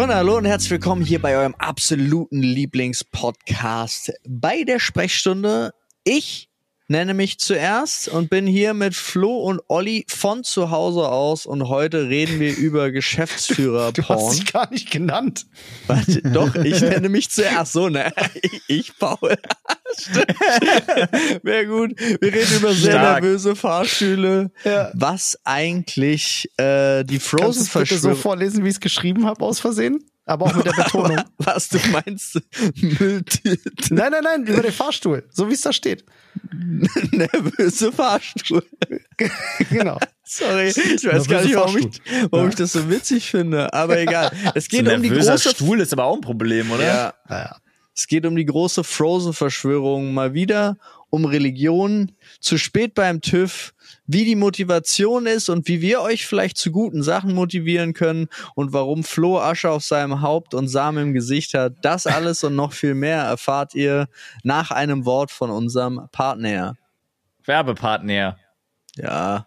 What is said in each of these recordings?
Freunde, hallo und herzlich willkommen hier bei eurem absoluten Lieblingspodcast bei der Sprechstunde. Ich nenne mich zuerst und bin hier mit Flo und Olli von zu Hause aus und heute reden wir über Geschäftsführer Du hast dich gar nicht genannt. Warte, doch, ich nenne mich zuerst so, ne? Ich, ich Paul. Wäre gut. Wir reden über sehr Stark. nervöse Fahrstühle. Ja. Was eigentlich äh, die es bitte so vorlesen, wie ich es geschrieben habe, aus Versehen? Aber auch mit der Betonung. Was du meinst, Mülltüte. nein, nein, nein, über den Fahrstuhl. So wie es da steht. nervöse Fahrstuhl. genau. Sorry, ich weiß gar nicht, warum, ich, Fahrstuhl. warum Ja. ich das so witzig finde. Aber egal. Es geht so um die große Stuhl ist aber auch ein Problem, oder? Ja, Naja. Es geht um die große Frozen-Verschwörung mal wieder, um Religion, zu spät beim TÜV, wie die Motivation ist und wie wir euch vielleicht zu guten Sachen motivieren können und warum Flo Asche auf seinem Haupt und Samen im Gesicht hat. Das alles und noch viel mehr erfahrt ihr nach einem Wort von unserem Partner. Werbepartner. Ja,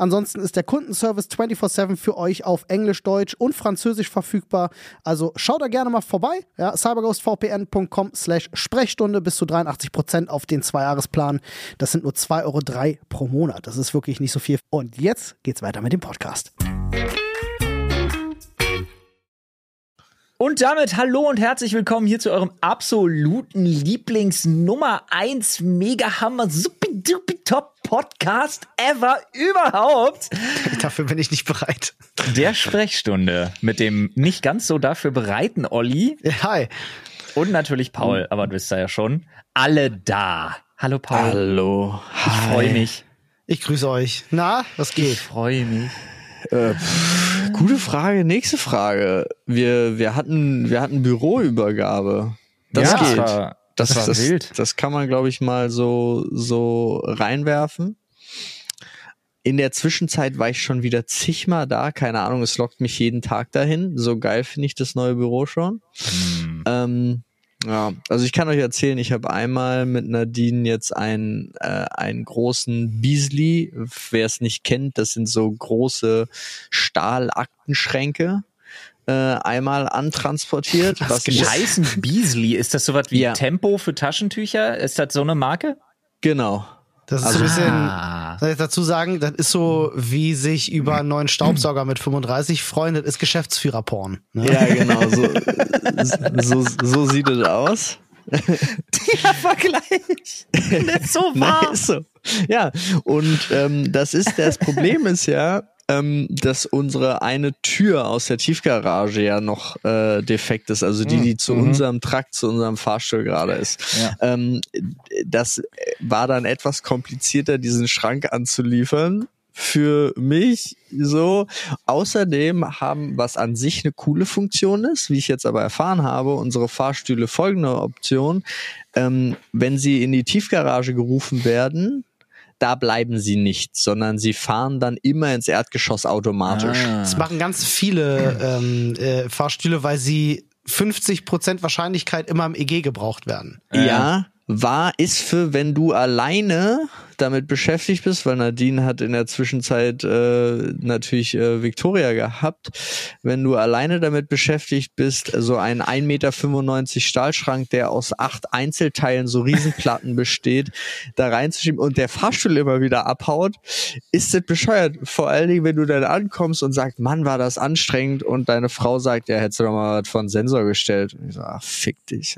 Ansonsten ist der Kundenservice 24-7 für euch auf Englisch, Deutsch und Französisch verfügbar. Also schaut da gerne mal vorbei. Ja, cyberghostvpn.com slash Sprechstunde bis zu 83% auf den Zweijahresplan. Das sind nur 2,03 Euro pro Monat. Das ist wirklich nicht so viel. Und jetzt geht's weiter mit dem Podcast. Und damit hallo und herzlich willkommen hier zu eurem absoluten Lieblings Nummer 1 Mega Hammer Supidupi Top Podcast ever überhaupt. Dafür bin ich nicht bereit. Der Sprechstunde mit dem nicht ganz so dafür bereiten Olli Hi. und natürlich Paul, aber du bist da ja schon. Alle da. Hallo Paul. hallo. Ich freue mich. Ich grüße euch. Na, was Ich geht? freue mich. Äh, pff, gute Frage, nächste Frage. Wir, wir hatten, wir hatten Büroübergabe. Das Ja, geht. das war- das war das, wild. Das kann man, glaube ich, mal so, so reinwerfen. In der Zwischenzeit war ich schon wieder zigmal da. Keine Ahnung, es lockt mich jeden Tag dahin. So geil finde ich das neue Büro schon. Hm. Ähm, ja, also ich kann euch erzählen, ich habe einmal mit Nadine jetzt einen, äh, einen großen Beasley. Wer es nicht kennt, das sind so große Stahlaktenschränke. Äh, einmal antransportiert. Was ist- heißen Beasley. Ist das sowas wie Ja. Tempo für Taschentücher? Ist das so eine Marke? Genau. Das ist Also- so ein bisschen. Ah. Soll ich dazu sagen, das ist so, wie sich über einen neuen Staubsauger mit 35 freundet, ist Geschäftsführerporn. Ne? Ja, genau. So, so, so sieht es aus. Der Vergleich. Das ist so Nein, ist so. Ja, und ähm, das ist, das Problem ist ja, ähm, dass unsere eine Tür aus der Tiefgarage ja noch äh, defekt ist, also die, die zu unserem Trakt, zu unserem Fahrstuhl gerade ist. Ja. Ähm, das war dann etwas komplizierter, diesen Schrank anzuliefern für mich so. Außerdem haben, was an sich eine coole Funktion ist, wie ich jetzt aber erfahren habe, unsere Fahrstühle folgende Option. Ähm, wenn sie in die Tiefgarage gerufen werden, da bleiben sie nicht, sondern sie fahren dann immer ins Erdgeschoss automatisch. Das machen ganz viele ähm, äh, Fahrstühle, weil sie 50% Wahrscheinlichkeit immer im EG gebraucht werden. Ja, war ist für, wenn du alleine damit beschäftigt bist, weil Nadine hat in der Zwischenzeit äh, natürlich äh, Victoria gehabt, wenn du alleine damit beschäftigt bist, so einen 1,95 Meter Stahlschrank, der aus acht Einzelteilen, so Riesenplatten besteht, da reinzuschieben und der Fahrstuhl immer wieder abhaut, ist das bescheuert. Vor allen Dingen, wenn du dann ankommst und sagst, Mann, war das anstrengend und deine Frau sagt, ja, hättest du doch mal was von Sensor gestellt. Und ich so, ach, fick dich.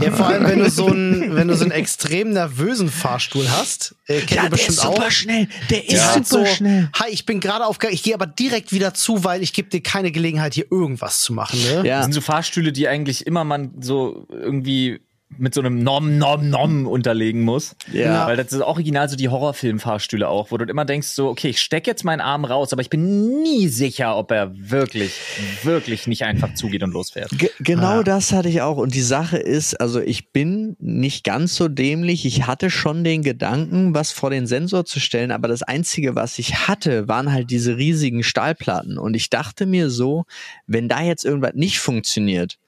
Ja, vor allem, wenn du so einen, wenn du so einen extrem nervösen Fahrstuhl hast, äh, kennt Ja, ihr der bestimmt ist super auch. schnell. Der ist Ja. super so, schnell. hi, ich bin gerade auf, ich gehe aber direkt wieder zu, weil ich gebe dir keine Gelegenheit, hier irgendwas zu machen. Ne? Das Ja, sind so Fahrstühle, die eigentlich immer man so irgendwie mit so einem Nom, Nom, Nom unterlegen muss. Ja. Weil das ist original so die Horrorfilm-Fahrstühle auch, wo du immer denkst so, okay, ich stecke jetzt meinen Arm raus, aber ich bin nie sicher, ob er wirklich, wirklich nicht einfach zugeht und losfährt. Ge genau Ja. das hatte ich auch. Und die Sache ist, also ich bin nicht ganz so dämlich. Ich hatte schon den Gedanken, was vor den Sensor zu stellen, aber das Einzige, was ich hatte, waren halt diese riesigen Stahlplatten. Und ich dachte mir so, wenn da jetzt irgendwas nicht funktioniert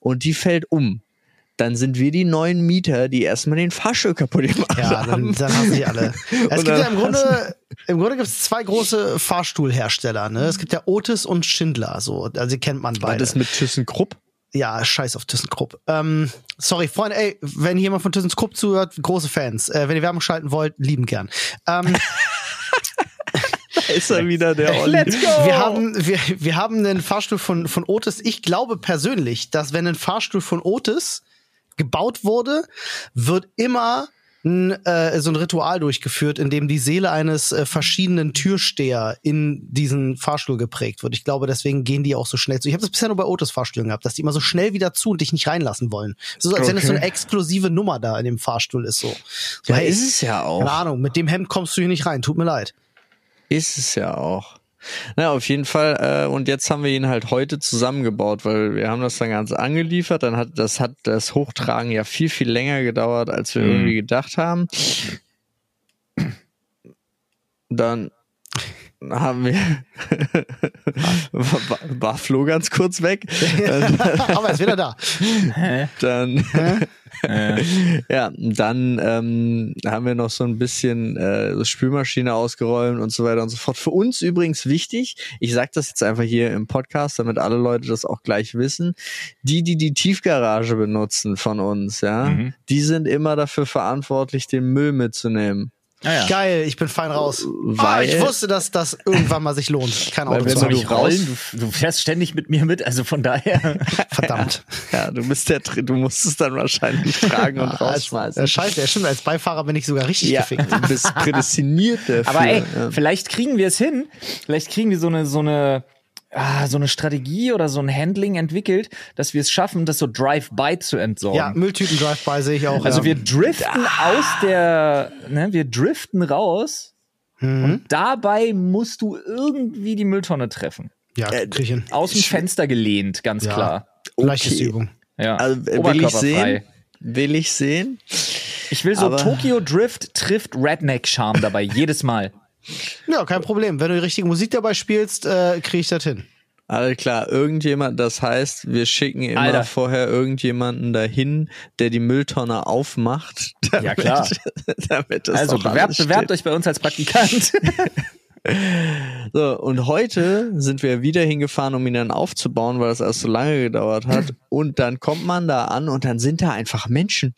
und die fällt um, dann sind wir die neuen Mieter, die erstmal den Fahrstuhl kaputt gemacht Ja, dann, haben. dann hasse ich alle. Es gibt dann ja im Grunde, im Grunde gibt es zwei große Fahrstuhlhersteller. Ne? Es gibt ja Otis und Schindler. So, also die kennt man War beide. das mit ThyssenKrupp? Ja, scheiß auf ThyssenKrupp. Ähm, sorry, Freunde, ey, wenn jemand von ThyssenKrupp zuhört, große Fans. Äh, wenn ihr Werbung schalten wollt, lieben gern. Ähm, Da ist er wieder, der Olli. Let's go! wir haben, wir, wir haben einen Fahrstuhl von, von Otis. Ich glaube persönlich, dass wenn ein Fahrstuhl von Otis gebaut wurde, wird immer ein, äh, so ein Ritual durchgeführt, in dem die Seele eines äh, verschiedenen Türsteher in diesen Fahrstuhl geprägt wird. Ich glaube, deswegen gehen die auch so schnell zu. Ich habe das bisher nur bei Otis Fahrstühlen gehabt, dass die immer so schnell wieder zu und dich nicht reinlassen wollen. So als wenn es so eine Okay. exklusive Nummer da in dem Fahrstuhl ist. So, so Ja, hey, ist es ja auch. keine Ahnung, mit dem Hemd kommst du hier nicht rein. Tut mir leid. Ist es ja auch. Na, auf jeden Fall. Äh, und jetzt haben wir ihn halt heute zusammengebaut, weil wir haben das dann ganz angeliefert. Dann hat das hat das Hochtragen ja viel viel länger gedauert, als wir Mhm. irgendwie gedacht haben. Dann haben wir war, war Flo ganz kurz weg. Aber er ist wieder da. dann ja, dann ähm, haben wir noch so ein bisschen äh, Spülmaschine ausgeräumt und so weiter und so fort. Für uns übrigens wichtig, ich sage das jetzt einfach hier im Podcast, damit alle Leute das auch gleich wissen, die, die die Tiefgarage benutzen von uns, ja, Mhm. die sind immer dafür verantwortlich, den Müll mitzunehmen. Naja. Geil, ich bin fein raus. ah, Weil- ich wusste, dass das irgendwann mal sich lohnt, kein Weil Auto wenn du rollen? Du, du fährst ständig mit mir mit, also von daher. Verdammt. Ja, du bist der, Tr- du musst es dann wahrscheinlich tragen und rausschmeißen. äh, scheiße, ja, stimmt, als Beifahrer bin ich sogar richtig Ja, gefickt. du bist prädestiniert dafür. Aber ey, ja. vielleicht kriegen wir es hin. Vielleicht kriegen wir so eine, so eine, ah, so eine Strategie oder so ein Handling entwickelt, dass wir es schaffen, das so Drive-by zu entsorgen. Ja, Mülltüten Drive-by sehe ich auch. Also ja. wir driften aus der, ne, wir driften raus Mhm. und dabei musst du irgendwie die Mülltonne treffen. ja, äh, krieg ich hin. Aus dem Fenster gelehnt, ganz Ja. klar. Leichteste okay. Übung. Ja. Also, äh, will ich sehen? Will ich sehen? Ich will so Aber- Tokyo Drift trifft Redneck Charme dabei jedes Mal. Ja, kein Problem. Wenn du die richtige Musik dabei spielst, äh, kriege ich das hin. Alles klar, irgendjemand, das heißt, wir schicken immer Alter. vorher irgendjemanden dahin, der die Mülltonne aufmacht. Damit, Ja, klar. damit das Also bewerbt, alles bewerbt euch bei uns als Praktikant. So, und heute sind wir wieder hingefahren, um ihn dann aufzubauen, weil das erst so lange gedauert hat. Und dann kommt man da an und dann sind da einfach Menschen.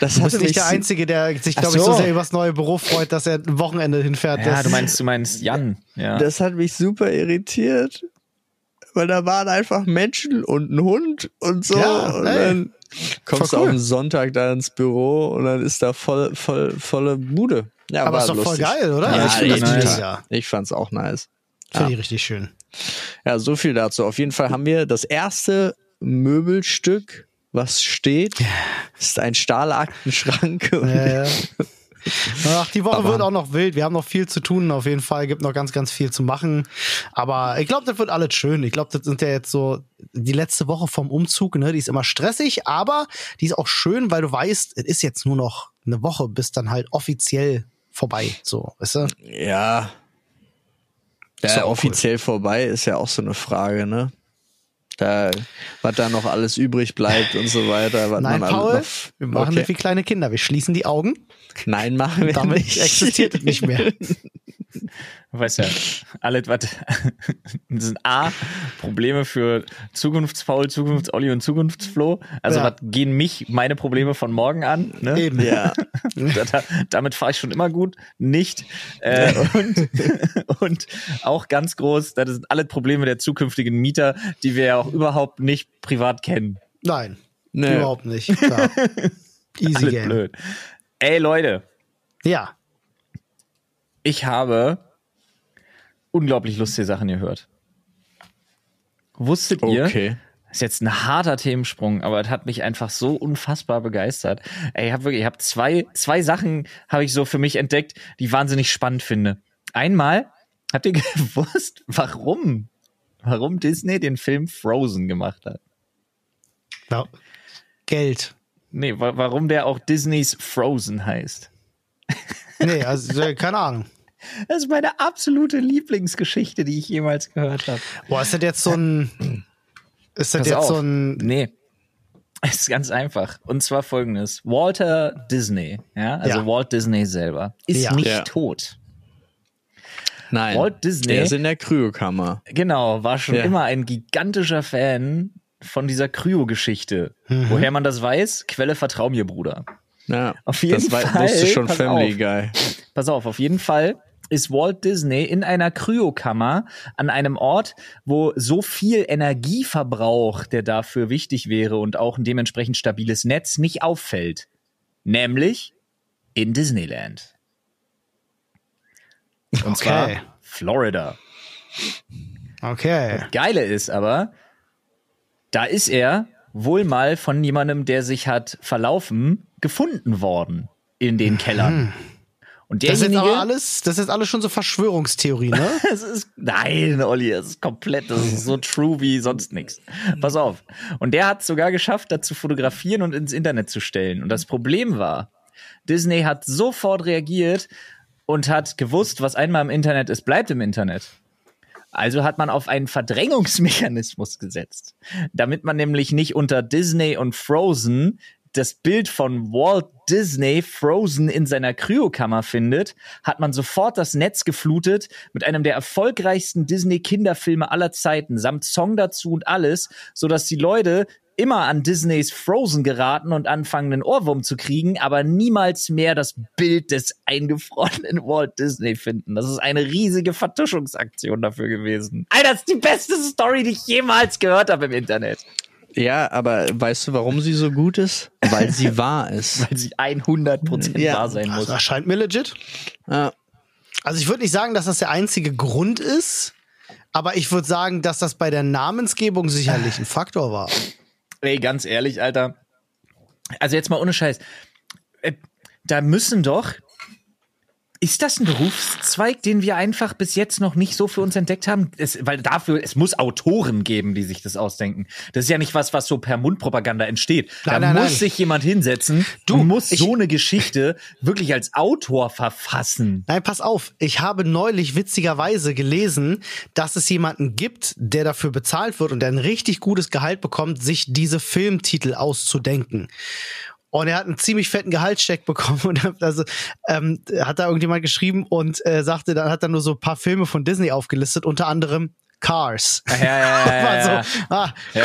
Das Du bist nicht mich der so- Einzige, der sich, glaube ich, so so. sehr übers neue Büro freut, dass er ein Wochenende hinfährt. ja, Das- du meinst, du meinst Jan. Ja. Das hat mich super irritiert, weil da waren einfach Menschen und ein Hund und so. Ja, und dann kommst Voll du cool. auf den Sonntag da ins Büro und dann ist da voll, voll, volle Bude. Ja, Aber war ist doch voll lustig. geil, oder? Ja, ich finde echt das nice. mega. Ich fand's auch nice. Finde Ja. ich richtig schön. Ja, so viel dazu. Auf jeden Fall haben wir das erste Möbelstück, was steht, ist ein Stahlaktenschrank. Ja, ja. Ach, die Woche Aber- wird auch noch wild. Wir haben noch viel zu tun. Auf jeden Fall gibt noch ganz, ganz viel zu machen. Aber ich glaube, das wird alles schön. Ich glaube, das sind ja jetzt so die letzte Woche vom Umzug. Ne, die ist immer stressig, aber die ist auch schön, weil du weißt, es ist jetzt nur noch eine Woche, bis dann halt offiziell vorbei. So, weißt du? Ja. Ja, offiziell vorbei ist ja auch so eine Frage, ne? Da, was da noch alles übrig bleibt und so weiter. Was Nein, man Paul, alles wir noch, machen okay. das wie kleine Kinder. Wir schließen die Augen. Nein, machen wir Damit nicht. existiert es nicht mehr. Du weißt ja, alles, was, das sind A, Probleme für Zukunftsfaul, Zukunftsolli und Zukunftsflo. Also, Ja. was gehen mich meine Probleme von morgen an? Ne? Eben. Ja. Da, da, damit fahre ich schon immer gut. Nicht. Äh, und, und auch ganz groß, das sind alle Probleme der zukünftigen Mieter, die wir ja auch überhaupt nicht privat kennen. Nein, Nee. überhaupt nicht. Klar. Easy Alles Game. blöd. Ey, Leute, Ja. Ich habe unglaublich lustige Sachen gehört. Wusstet ihr? Okay. Das ist jetzt ein harter Themensprung, aber es hat mich einfach so unfassbar begeistert. Ey, ich habe wirklich, ich habe zwei, zwei Sachen habe ich so für mich entdeckt, die ich wahnsinnig spannend finde. Einmal, habt ihr gewusst, warum, warum Disney den Film Frozen gemacht hat? ja. Geld. Nee, wa warum der auch Disneys Frozen heißt. Nee, also keine Ahnung. Das ist meine absolute Lieblingsgeschichte, die ich jemals gehört habe. Boah, ist das jetzt so ein. Ist das Pass jetzt auf. so ein. Nee. Es ist ganz einfach. Und zwar folgendes. Walter Disney, ja, also Ja. Walt Disney selber, ist Ja. nicht Ja. tot. Nein. Walt Disney- Der ist in der Kryokammer. Genau, war schon Ja. immer ein gigantischer Fan von dieser Kryo-Geschichte. Mhm. Woher man das weiß? Quelle vertrau mir, Bruder. Ja. Auf jeden das Fall, wusste schon pass Family auf. Guy. Pass auf, auf jeden Fall ist Walt Disney in einer Kryokammer an einem Ort, wo so viel Energieverbrauch, der dafür wichtig wäre und auch ein dementsprechend stabiles Netz nicht auffällt. Nämlich in Disneyland. Und zwar Okay. Florida. Okay. Geile ist aber, da ist er wohl mal von jemandem, der sich hat verlaufen, gefunden worden in den Kellern. Und Das ist aber alles, das ist alles schon so Verschwörungstheorie, ne? es ist, nein, Olli, es ist komplett, das ist so true wie sonst nichts. Pass auf. Und der hat sogar geschafft, das zu fotografieren und ins Internet zu stellen. Und das Problem war, Disney hat sofort reagiert und hat gewusst, was einmal im Internet ist, bleibt im Internet. Also hat man auf einen Verdrängungsmechanismus gesetzt, damit man nämlich nicht unter Disney und Frozen das Bild von Walt Disney Frozen in seiner Kryokammer findet, hat man sofort das Netz geflutet mit einem der erfolgreichsten Disney-Kinderfilme aller Zeiten, samt Song dazu und alles, sodass die Leute immer an Disneys Frozen geraten und anfangen, einen Ohrwurm zu kriegen, aber niemals mehr das Bild des eingefrorenen Walt Disney finden. Das ist eine riesige Vertuschungsaktion dafür gewesen. Alter, das ist die beste Story, die ich jemals gehört habe im Internet. Ja, aber weißt du, warum sie so gut ist? Weil sie wahr ist. Weil sie 100% Ja. wahr sein muss. Also, das scheint mir legit. Ja. Also ich würde nicht sagen, dass das der einzige Grund ist, aber ich würde sagen, dass das bei der Namensgebung sicherlich ein Faktor war. Ey, ganz ehrlich, Alter. Also jetzt mal ohne Scheiß. Äh, Da müssen doch. Ist das ein Berufszweig, den wir einfach bis jetzt noch nicht so für uns entdeckt haben? Es, weil dafür, es muss Autoren geben, die sich das ausdenken. Das ist ja nicht was, was so per Mundpropaganda entsteht. da Nein, nein, muss nein. sich jemand hinsetzen Du, und muss ich- so eine Geschichte wirklich als Autor verfassen. Nein, pass auf. Ich habe neulich witzigerweise gelesen, dass es jemanden gibt, der dafür bezahlt wird und der ein richtig gutes Gehalt bekommt, sich diese Filmtitel auszudenken. Und er hat einen ziemlich fetten Gehaltscheck bekommen und hat- also ähm, hat da irgendjemand geschrieben und äh, sagte, dann hat er nur so ein paar Filme von Disney aufgelistet, unter anderem Cars. Ja, ja, ja, ja, War ja. so, ah, Ja,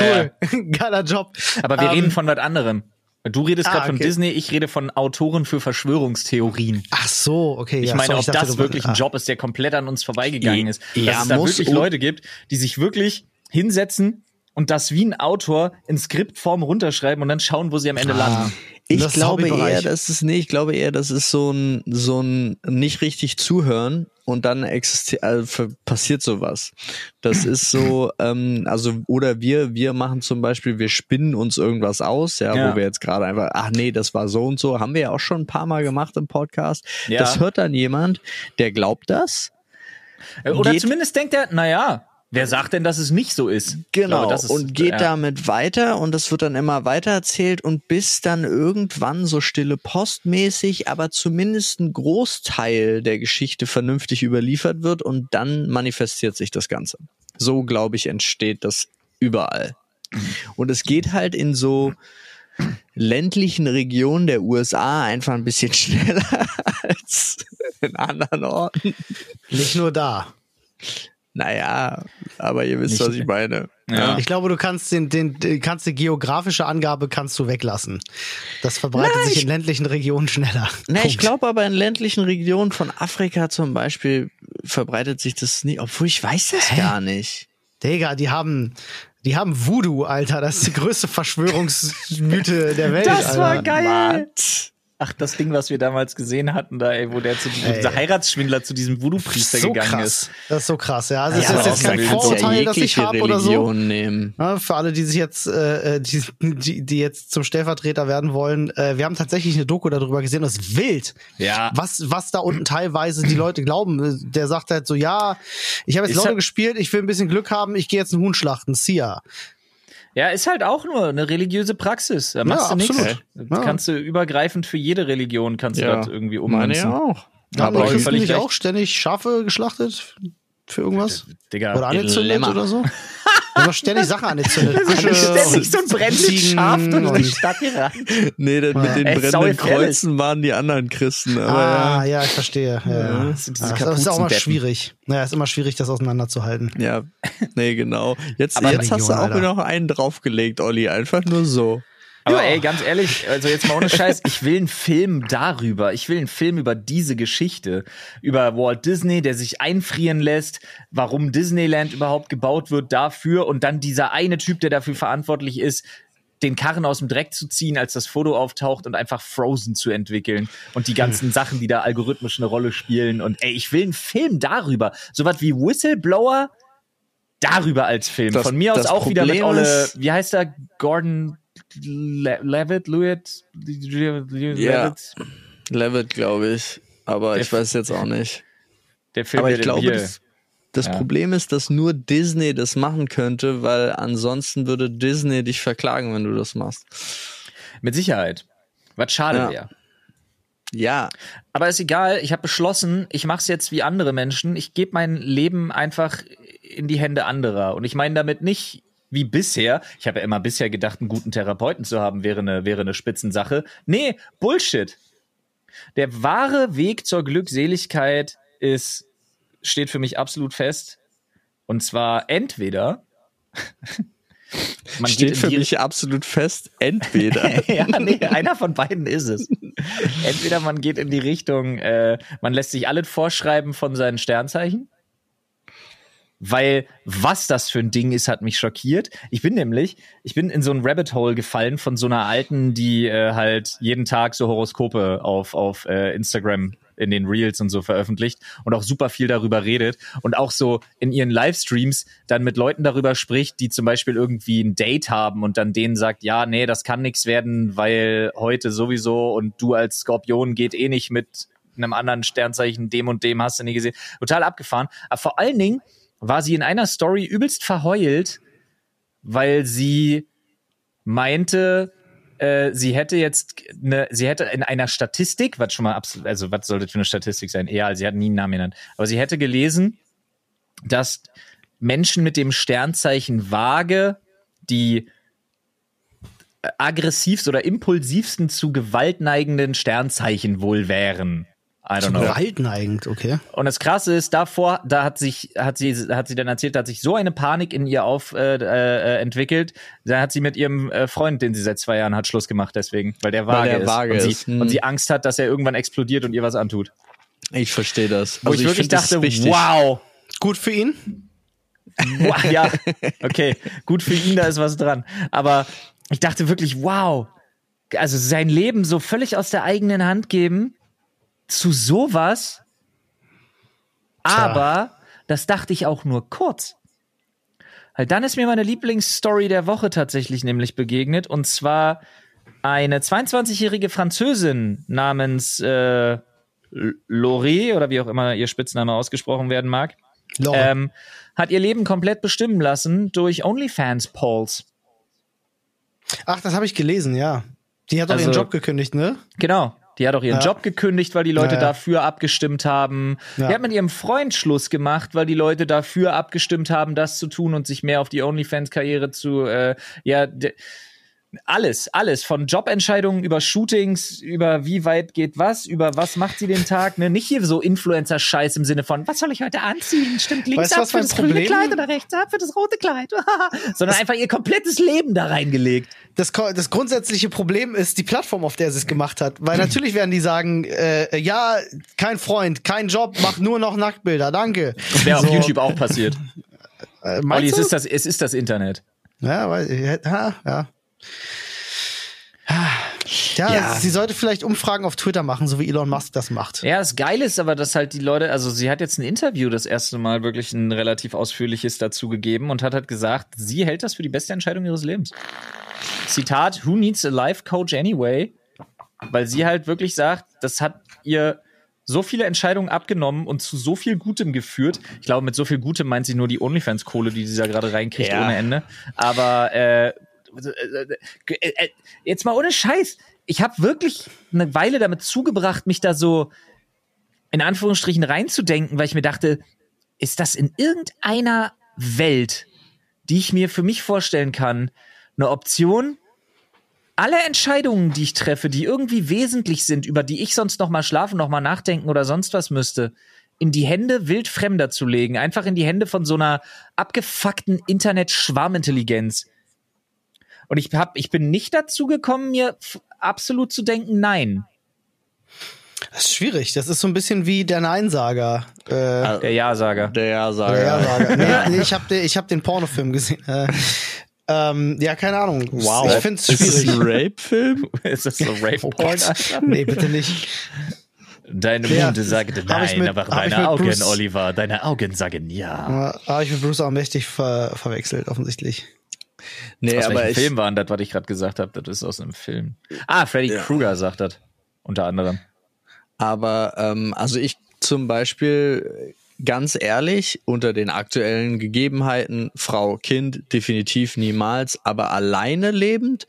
cool, geiler Job. Aber wir Ähm, reden von was anderem. Du redest Ah, gerade von okay. Disney, ich rede von Autoren für Verschwörungstheorien. Ach so, okay. Ich ja, meine, sorry, ob dachte, das wirklich ein ah. Job ist, der komplett an uns vorbeigegangen ist. Ja, dass es da wirklich Leute gibt, die sich wirklich hinsetzen und das wie ein Autor in Skriptform runterschreiben und dann schauen, wo sie am Ende Ah. landen. Ich Das glaube eher, das ist nee, ich glaube eher, das ist so ein so ein nicht richtig zuhören und dann existiert also passiert sowas. Das ist so, ähm, also oder wir wir machen zum Beispiel, wir spinnen uns irgendwas aus, ja, Ja. wo wir jetzt gerade einfach, ach nee, das war so und so, haben wir ja auch schon ein paar Mal gemacht im Podcast. Ja. Das hört dann jemand, der glaubt das. Oder zumindest denkt er, naja, wer sagt denn, dass es nicht so ist? Genau, glaube, das ist, und geht ja. damit weiter und das wird dann immer weiter erzählt und bis dann irgendwann so stille postmäßig, aber zumindest ein Großteil der Geschichte vernünftig überliefert wird und dann manifestiert sich das Ganze. So, glaube ich, entsteht das überall. Und es geht halt in so ländlichen Regionen der USA einfach ein bisschen schneller als in anderen Orten. Nicht nur da. Naja, aber ihr wisst, was ich meine. Ja. Ich glaube, du kannst den, den, den kannst die geografische Angabe kannst du weglassen. Das verbreitet Na, sich ich- in ländlichen Regionen schneller. Na, ich glaube aber in ländlichen Regionen von Afrika zum Beispiel verbreitet sich das nicht, obwohl ich weiß das gar nicht. Digga, die haben, die haben Voodoo, Alter. Das ist die größte Verschwörungsmythe der Welt. Das war Alter. geil. Was? Ach, das Ding, was wir damals gesehen hatten, da, ey, wo der zu diesem, dieser Heiratsschwindler zu diesem Voodoo-Priester so gegangen krass. ist. Das ist so krass, ja. Also Ja, ist jetzt kein Vorurteil, das ich habe oder so. Ja, für alle, die sich jetzt, äh, die, die, die jetzt zum Stellvertreter werden wollen, äh, wir haben tatsächlich eine Doku darüber gesehen, das ist wild. Ja. Was, was da unten teilweise die Leute glauben. Der sagt halt so, ja, ich habe jetzt halt- gespielt, ich will ein bisschen Glück haben, ich gehe jetzt einen Huhn schlachten. Sia. Ja, ist halt auch nur eine religiöse Praxis. Da machst Ja, du nichts. Das Ja. Kannst du übergreifend für jede Religion kannst du das irgendwie meine ummünzen. ja auch. Aber die ich auch ständig Schafe geschlachtet? Für irgendwas? Digga, Oder angezündet oder so? Haben doch ständig Sachen angezündet. Fische ständig so ein brennendes Schaf durch die und- Stadt gerannt. Nee, das mit den Ey, brennenden. Kreuzen waren die anderen Christen. Aber Ah, ja. ja, ich verstehe. Ja, ja. Das diese Ah, das ist auch immer Kapuzenbetten. schwierig. Naja, ist immer schwierig, das auseinanderzuhalten. ja, nee, genau. Jetzt, Aber jetzt hast du auch Alter. wieder noch einen draufgelegt, Olli. Einfach nur so. Aber Ja. ey, ganz ehrlich, also jetzt mal ohne Scheiß, ich will einen Film darüber. Ich will einen Film über diese Geschichte. Über Walt Disney, der sich einfrieren lässt, warum Disneyland überhaupt gebaut wird dafür und dann dieser eine Typ, der dafür verantwortlich ist, den Karren aus dem Dreck zu ziehen, als das Foto auftaucht und einfach Frozen zu entwickeln und die ganzen Sachen, die da algorithmisch eine Rolle spielen. Und ey, ich will einen Film darüber. Sowas wie Whistleblower darüber als Film. Das- Von mir aus auch wieder mit Problem Olle, wie heißt er? Gordon Le Levitt, Lewitt, Levitt, Levitt, glaube ich. Aber Der ich weiß jetzt auch nicht. der Film, Aber ich glaube, das, das Ja. Problem ist, dass nur Disney das machen könnte, weil ansonsten würde Disney dich verklagen, wenn du das machst. mit Sicherheit. Was schade Ja. wäre. Ja, Aber ist egal, ich habe beschlossen, ich mache es jetzt wie andere Menschen. Ich gebe mein Leben einfach in die Hände anderer. Und ich meine damit nicht wie bisher. Ich habe ja immer bisher gedacht, einen guten Therapeuten zu haben, wäre eine, wäre eine Spitzensache. Nee, Bullshit. Der wahre Weg zur Glückseligkeit ist, steht für mich absolut fest. Und zwar entweder man steht für mich absolut fest, entweder. ja, nee, einer von beiden ist es. Entweder man geht in die Richtung, äh, man lässt sich alles vorschreiben von seinen Sternzeichen. Weil was das für ein Ding ist, hat mich schockiert. Ich bin nämlich, ich bin in so ein Rabbit Hole gefallen von so einer alten, die äh, halt jeden Tag so Horoskope auf, auf äh, Instagram in den Reels und so veröffentlicht und auch super viel darüber redet und auch so in ihren Livestreams dann mit Leuten darüber spricht, die zum Beispiel irgendwie ein Date haben und dann denen sagt, ja, nee, das kann nichts werden, weil heute sowieso und du als Skorpion geht eh nicht mit einem anderen Sternzeichen, dem und dem hast du nie gesehen. Total abgefahren. Aber vor allen Dingen war sie in einer Story übelst verheult, weil sie meinte, äh, sie hätte jetzt eine, sie hätte in einer Statistik, was schon mal absolut, also was soll das für eine Statistik sein? Egal, sie hat nie einen Namen genannt. Aber sie hätte gelesen, dass Menschen mit dem Sternzeichen Waage, die äh, aggressivst oder impulsivsten zu gewaltneigenden Sternzeichen wohl wären. I don't know. Gewaltneigend, okay. Und das Krasse ist, davor, da hat sich, hat sie, hat sie dann erzählt, da hat sich so eine Panik in ihr auf äh, äh, entwickelt. Da hat sie mit ihrem äh, Freund, den sie seit zwei Jahren hat, Schluss gemacht, deswegen, weil der Weil vage der ist. vage und, sie, ist, hm. und sie Angst hat, dass er irgendwann explodiert und ihr was antut. Ich verstehe das. Wo ich wirklich dachte, wow, Gut für ihn? wow, ja, okay, gut für ihn, da ist was dran. Aber ich dachte wirklich, wow, also sein Leben so völlig aus der eigenen Hand geben zu sowas. Aber das dachte ich auch nur kurz. Weil dann ist mir meine Lieblingsstory der Woche tatsächlich nämlich begegnet. Und zwar eine 22-jährige Französin namens äh, Loré oder wie auch immer ihr Spitzname ausgesprochen werden mag, ähm, hat ihr Leben komplett bestimmen lassen durch OnlyFans-Polls. Ach, das habe ich gelesen, ja. Die hat doch also- ihren Job gekündigt, ne? Genau. Die hat auch ihren Ja. Job gekündigt, weil die Leute Ja, ja. dafür abgestimmt haben. Die hat mit ihrem Freund Schluss gemacht, weil die Leute dafür abgestimmt haben, das zu tun und sich mehr auf die OnlyFans-Karriere zu, äh, ja, alles, alles. Von Jobentscheidungen über Shootings, über wie weit geht was, über was macht sie den Tag, ne? Nicht hier so Influencer-Scheiß im Sinne von, was soll ich heute anziehen? Stimmt links Weißt ab für das grüne Problem- Kleid oder rechts ab für das rote Kleid? Sondern einfach ihr komplettes Leben da reingelegt. Das, das grundsätzliche Problem ist die Plattform, auf der sie es gemacht hat. Weil natürlich werden die sagen, äh, ja, kein Freund, kein Job, mach nur noch Nacktbilder, danke. Wäre So, auf YouTube auch passiert. Äh, Olli, es ist, das, es ist das Internet. Ja, weil, ja, ja. Ja, Ja. sie sollte vielleicht Umfragen auf Twitter machen, so wie Elon Musk das macht. Ja, das Geile ist aber, dass halt die Leute, also sie hat jetzt ein Interview das erste Mal wirklich ein relativ ausführliches dazu gegeben und hat halt gesagt, sie hält das für die beste Entscheidung ihres Lebens. Zitat, who needs a life coach anyway? Weil sie halt wirklich sagt, das hat ihr so viele Entscheidungen abgenommen und zu so viel Gutem geführt. Ich glaube, mit so viel Gutem meint sie nur die OnlyFans-Kohle, die sie da gerade reinkriegt Ja. ohne Ende. Aber äh, jetzt mal ohne Scheiß. Ich habe wirklich eine Weile damit zugebracht, mich da so in Anführungsstrichen reinzudenken, weil ich mir dachte, ist das in irgendeiner Welt, die ich mir für mich vorstellen kann, eine Option? Alle Entscheidungen, die ich treffe, die irgendwie wesentlich sind, über die ich sonst noch mal schlafen, noch mal nachdenken oder sonst was müsste, in die Hände wildfremder zu legen, einfach in die Hände von so einer abgefuckten Internet-Schwarmintelligenz. Und ich hab, ich bin nicht dazu gekommen, mir absolut zu denken, nein. Das ist schwierig. Das ist so ein bisschen wie der Neinsager. Äh, Der Ja-Sager. Der Ja-Sager. der Ja-Sager. Nee, nee, ich habe ich hab den Pornofilm gesehen. Äh, ähm, ja, keine Ahnung. Wow. Ich finde es Ist das ein schwierig. Rape-Film? Ist das so Rape-Porn? Alter? nee, bitte nicht. Deine Ja, Munde ich nein, mit- aber deine Augen, Bruce- Oliver, deine Augen sagen ja. Aber ich mit Bruce auch mächtig ver verwechselt, offensichtlich. Nee, Aus aber welchem ich, Film war denn das, was ich gerade gesagt habe? Das ist aus einem Film. Ah, Freddy Ja. Krueger sagt das. Unter anderem. Aber ähm, also ich zum Beispiel ganz ehrlich unter den aktuellen Gegebenheiten Frau Kind definitiv niemals, aber alleine lebend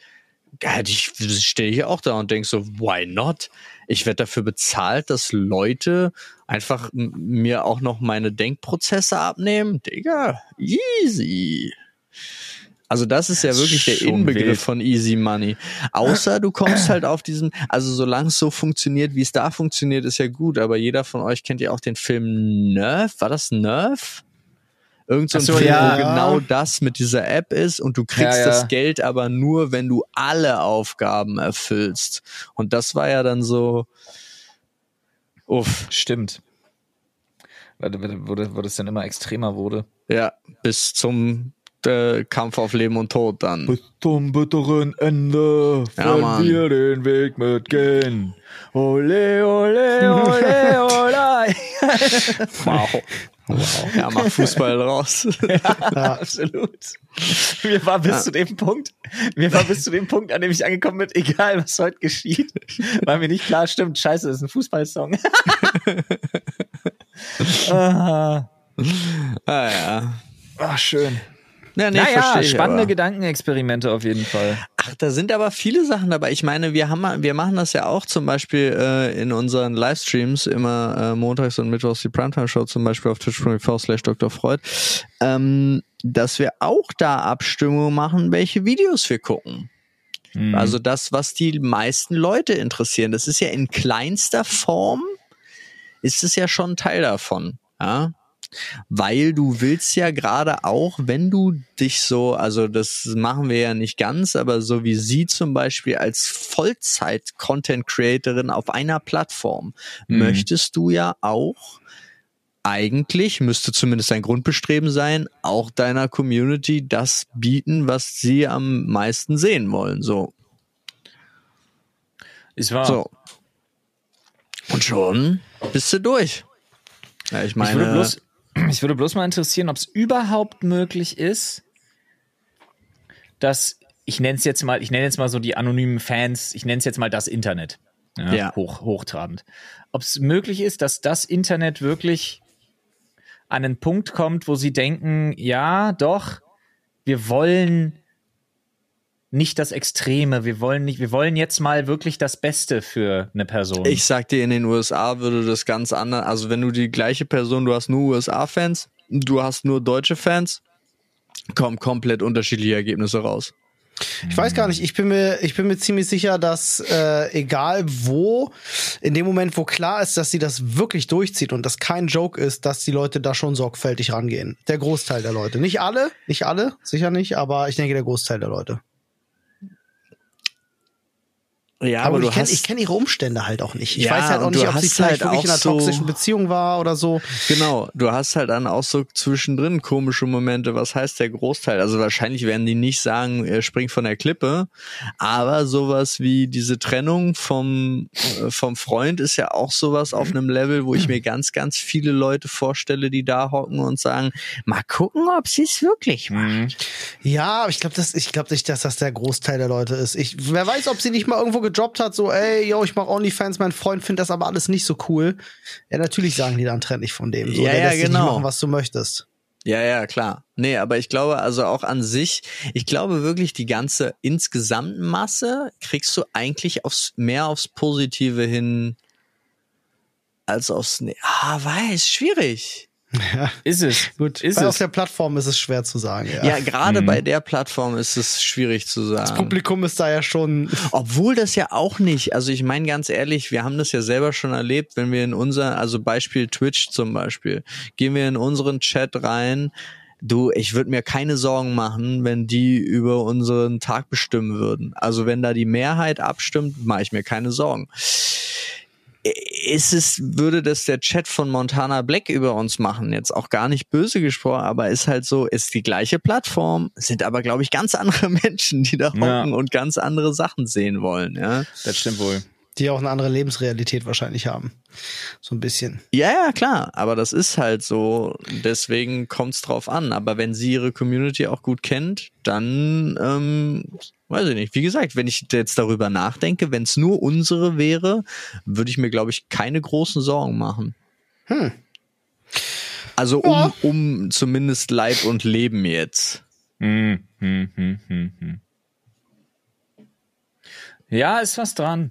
hätte ich stehe ich auch da und denk so why not? Ich werde dafür bezahlt, dass Leute einfach mir auch noch meine Denkprozesse abnehmen. Digga, easy. Also das ist ja wirklich der schon Inbegriff wild. von Easy Money. Außer du kommst halt auf diesen, also solange es so funktioniert, wie es da funktioniert, ist ja gut, aber jeder von euch kennt ja auch den Film Nerf. War das Nerf? Irgend so ein so, Film, ja. wo genau das mit dieser App ist und du kriegst Ja, ja. das Geld aber nur, wenn du alle Aufgaben erfüllst. Und das war ja dann so, uff, Stimmt. Wo das dann immer extremer wurde. ja, bis zum äh, Kampf auf Leben und Tod dann. zum bitteren Ende Ja, Mann. wir den Weg mitgehen. Ole, ole, ole, ole. Wow. Ja, mach Fußball raus. Absolut. Mir war bis zu dem Punkt, mir war bis zu dem Punkt, an dem ich angekommen bin, egal was heute geschieht, war mir nicht klar, stimmt, scheiße, das ist ein Fußballsong. ah, ah, ja. ah, schön. Ja, nee, Naja, versteh ich spannende aber. Gedankenexperimente auf jeden Fall. Ach, da sind aber viele Sachen dabei. Ich meine, wir haben, wir machen das ja auch zum Beispiel äh, in unseren Livestreams immer äh, montags und mittwochs die Primetime Show zum Beispiel auf twitch.tv slash Dr. Freud, ähm, dass wir auch da Abstimmungen machen, welche Videos wir gucken. Mhm. Also das, was die meisten Leute interessieren. Das ist ja in kleinster Form, ist es ja schon Teil davon. Ja? Weil du willst ja gerade auch, wenn du dich so, also das machen wir ja nicht ganz, aber so wie sie zum Beispiel als Vollzeit-Content-Creatorin auf einer Plattform, Mhm. möchtest du ja auch eigentlich, müsste zumindest dein Grundbestreben sein, auch deiner Community das bieten, was sie am meisten sehen wollen. So. Ist wahr. So. Und schon bist du durch. Ja, ich Mich würde, meine, bloß, mich würde bloß mal interessieren, ob es überhaupt möglich ist, dass ich nenne es jetzt mal, ich nenne jetzt mal so die anonymen Fans, ich nenne es jetzt mal das Internet. Ja, Ja. Hoch, hochtrabend. Ob es möglich ist, dass das Internet wirklich an einen Punkt kommt, wo sie denken, ja, doch, wir wollen nicht das Extreme. Wir wollen nicht, wir wollen jetzt mal wirklich das Beste für eine Person. Ich sag dir, in den USA würde das ganz anders, also wenn du die gleiche Person, du hast nur USA-Fans, du hast nur deutsche Fans, kommen komplett unterschiedliche Ergebnisse raus. Ich weiß gar nicht, ich bin mir, ich bin mir ziemlich sicher, dass äh, egal wo, in dem Moment, wo klar ist, dass sie das wirklich durchzieht und das kein Joke ist, dass die Leute da schon sorgfältig rangehen. Der Großteil der Leute. Nicht alle, nicht alle, sicher nicht, aber ich denke der Großteil der Leute. Ja, aber, aber ich kenne kenn ihre Umstände halt auch nicht. Ich Ja, weiß halt auch nicht, ob sie hast vielleicht halt wirklich in einer so- toxischen Beziehung war oder so. Genau, du hast halt dann auch so zwischendrin komische Momente. Was heißt der Großteil? Also wahrscheinlich werden die nicht sagen, er springt von der Klippe, aber sowas wie diese Trennung vom, äh, vom Freund ist ja auch sowas auf einem Level, wo ich mir ganz, ganz viele Leute vorstelle, die da hocken und sagen, mal gucken, ob sie es wirklich machen. Mhm. Ja, aber ich glaube, das, ich glaube nicht, dass das der Großteil der Leute ist. Ich, wer weiß, ob sie nicht mal irgendwo gedroppt hat, so, ey, yo, ich mach OnlyFans, mein Freund findet das aber alles nicht so cool. Ja, natürlich sagen die dann trenn dich von dem. So, Ja, der ja, lässt dich genau. nicht machen, was du möchtest. Ja, ja, klar. Nee, aber ich glaube also auch an sich, ich glaube wirklich die ganze insgesamt Masse kriegst du eigentlich aufs, mehr aufs Positive hin als aufs, Ne- ah, weiß, schwierig. Ist es. Gut, Ist weil es. auf der Plattform ist es schwer zu sagen. Ja. Ja, gerade Mhm. bei der Plattform ist es schwierig zu Das sagen. Publikum ist da ja schon. Obwohl das ja auch nicht, also ich meine ganz ehrlich, wir haben das ja selber schon erlebt, wenn wir in unser, also Beispiel Twitch zum Beispiel, gehen wir in unseren Chat rein, du, ich würde mir keine Sorgen machen, wenn die über unseren Tag bestimmen würden. Also wenn da die Mehrheit abstimmt, mache ich mir keine Sorgen. Ist es, würde das der Chat von Montana Black über uns machen, jetzt auch gar nicht böse gesprochen, aber ist halt so, ist die gleiche Plattform, sind aber, glaube ich, ganz andere Menschen, die da Ja. hocken und ganz andere Sachen sehen wollen, ja. Das stimmt wohl. die auch eine andere Lebensrealität wahrscheinlich haben. So ein bisschen. Ja, ja, klar, aber das ist halt so, deswegen kommt's drauf an. Aber wenn sie ihre Community auch gut kennt, dann, ähm, weiß ich nicht. Wie gesagt, wenn ich jetzt darüber nachdenke, wenn es nur unsere wäre, würde ich mir, glaube ich, keine großen Sorgen machen. Hm. Also um, Ja. um zumindest Leib und Leben jetzt. Hm, hm, hm, hm, hm. Ja, ist was dran.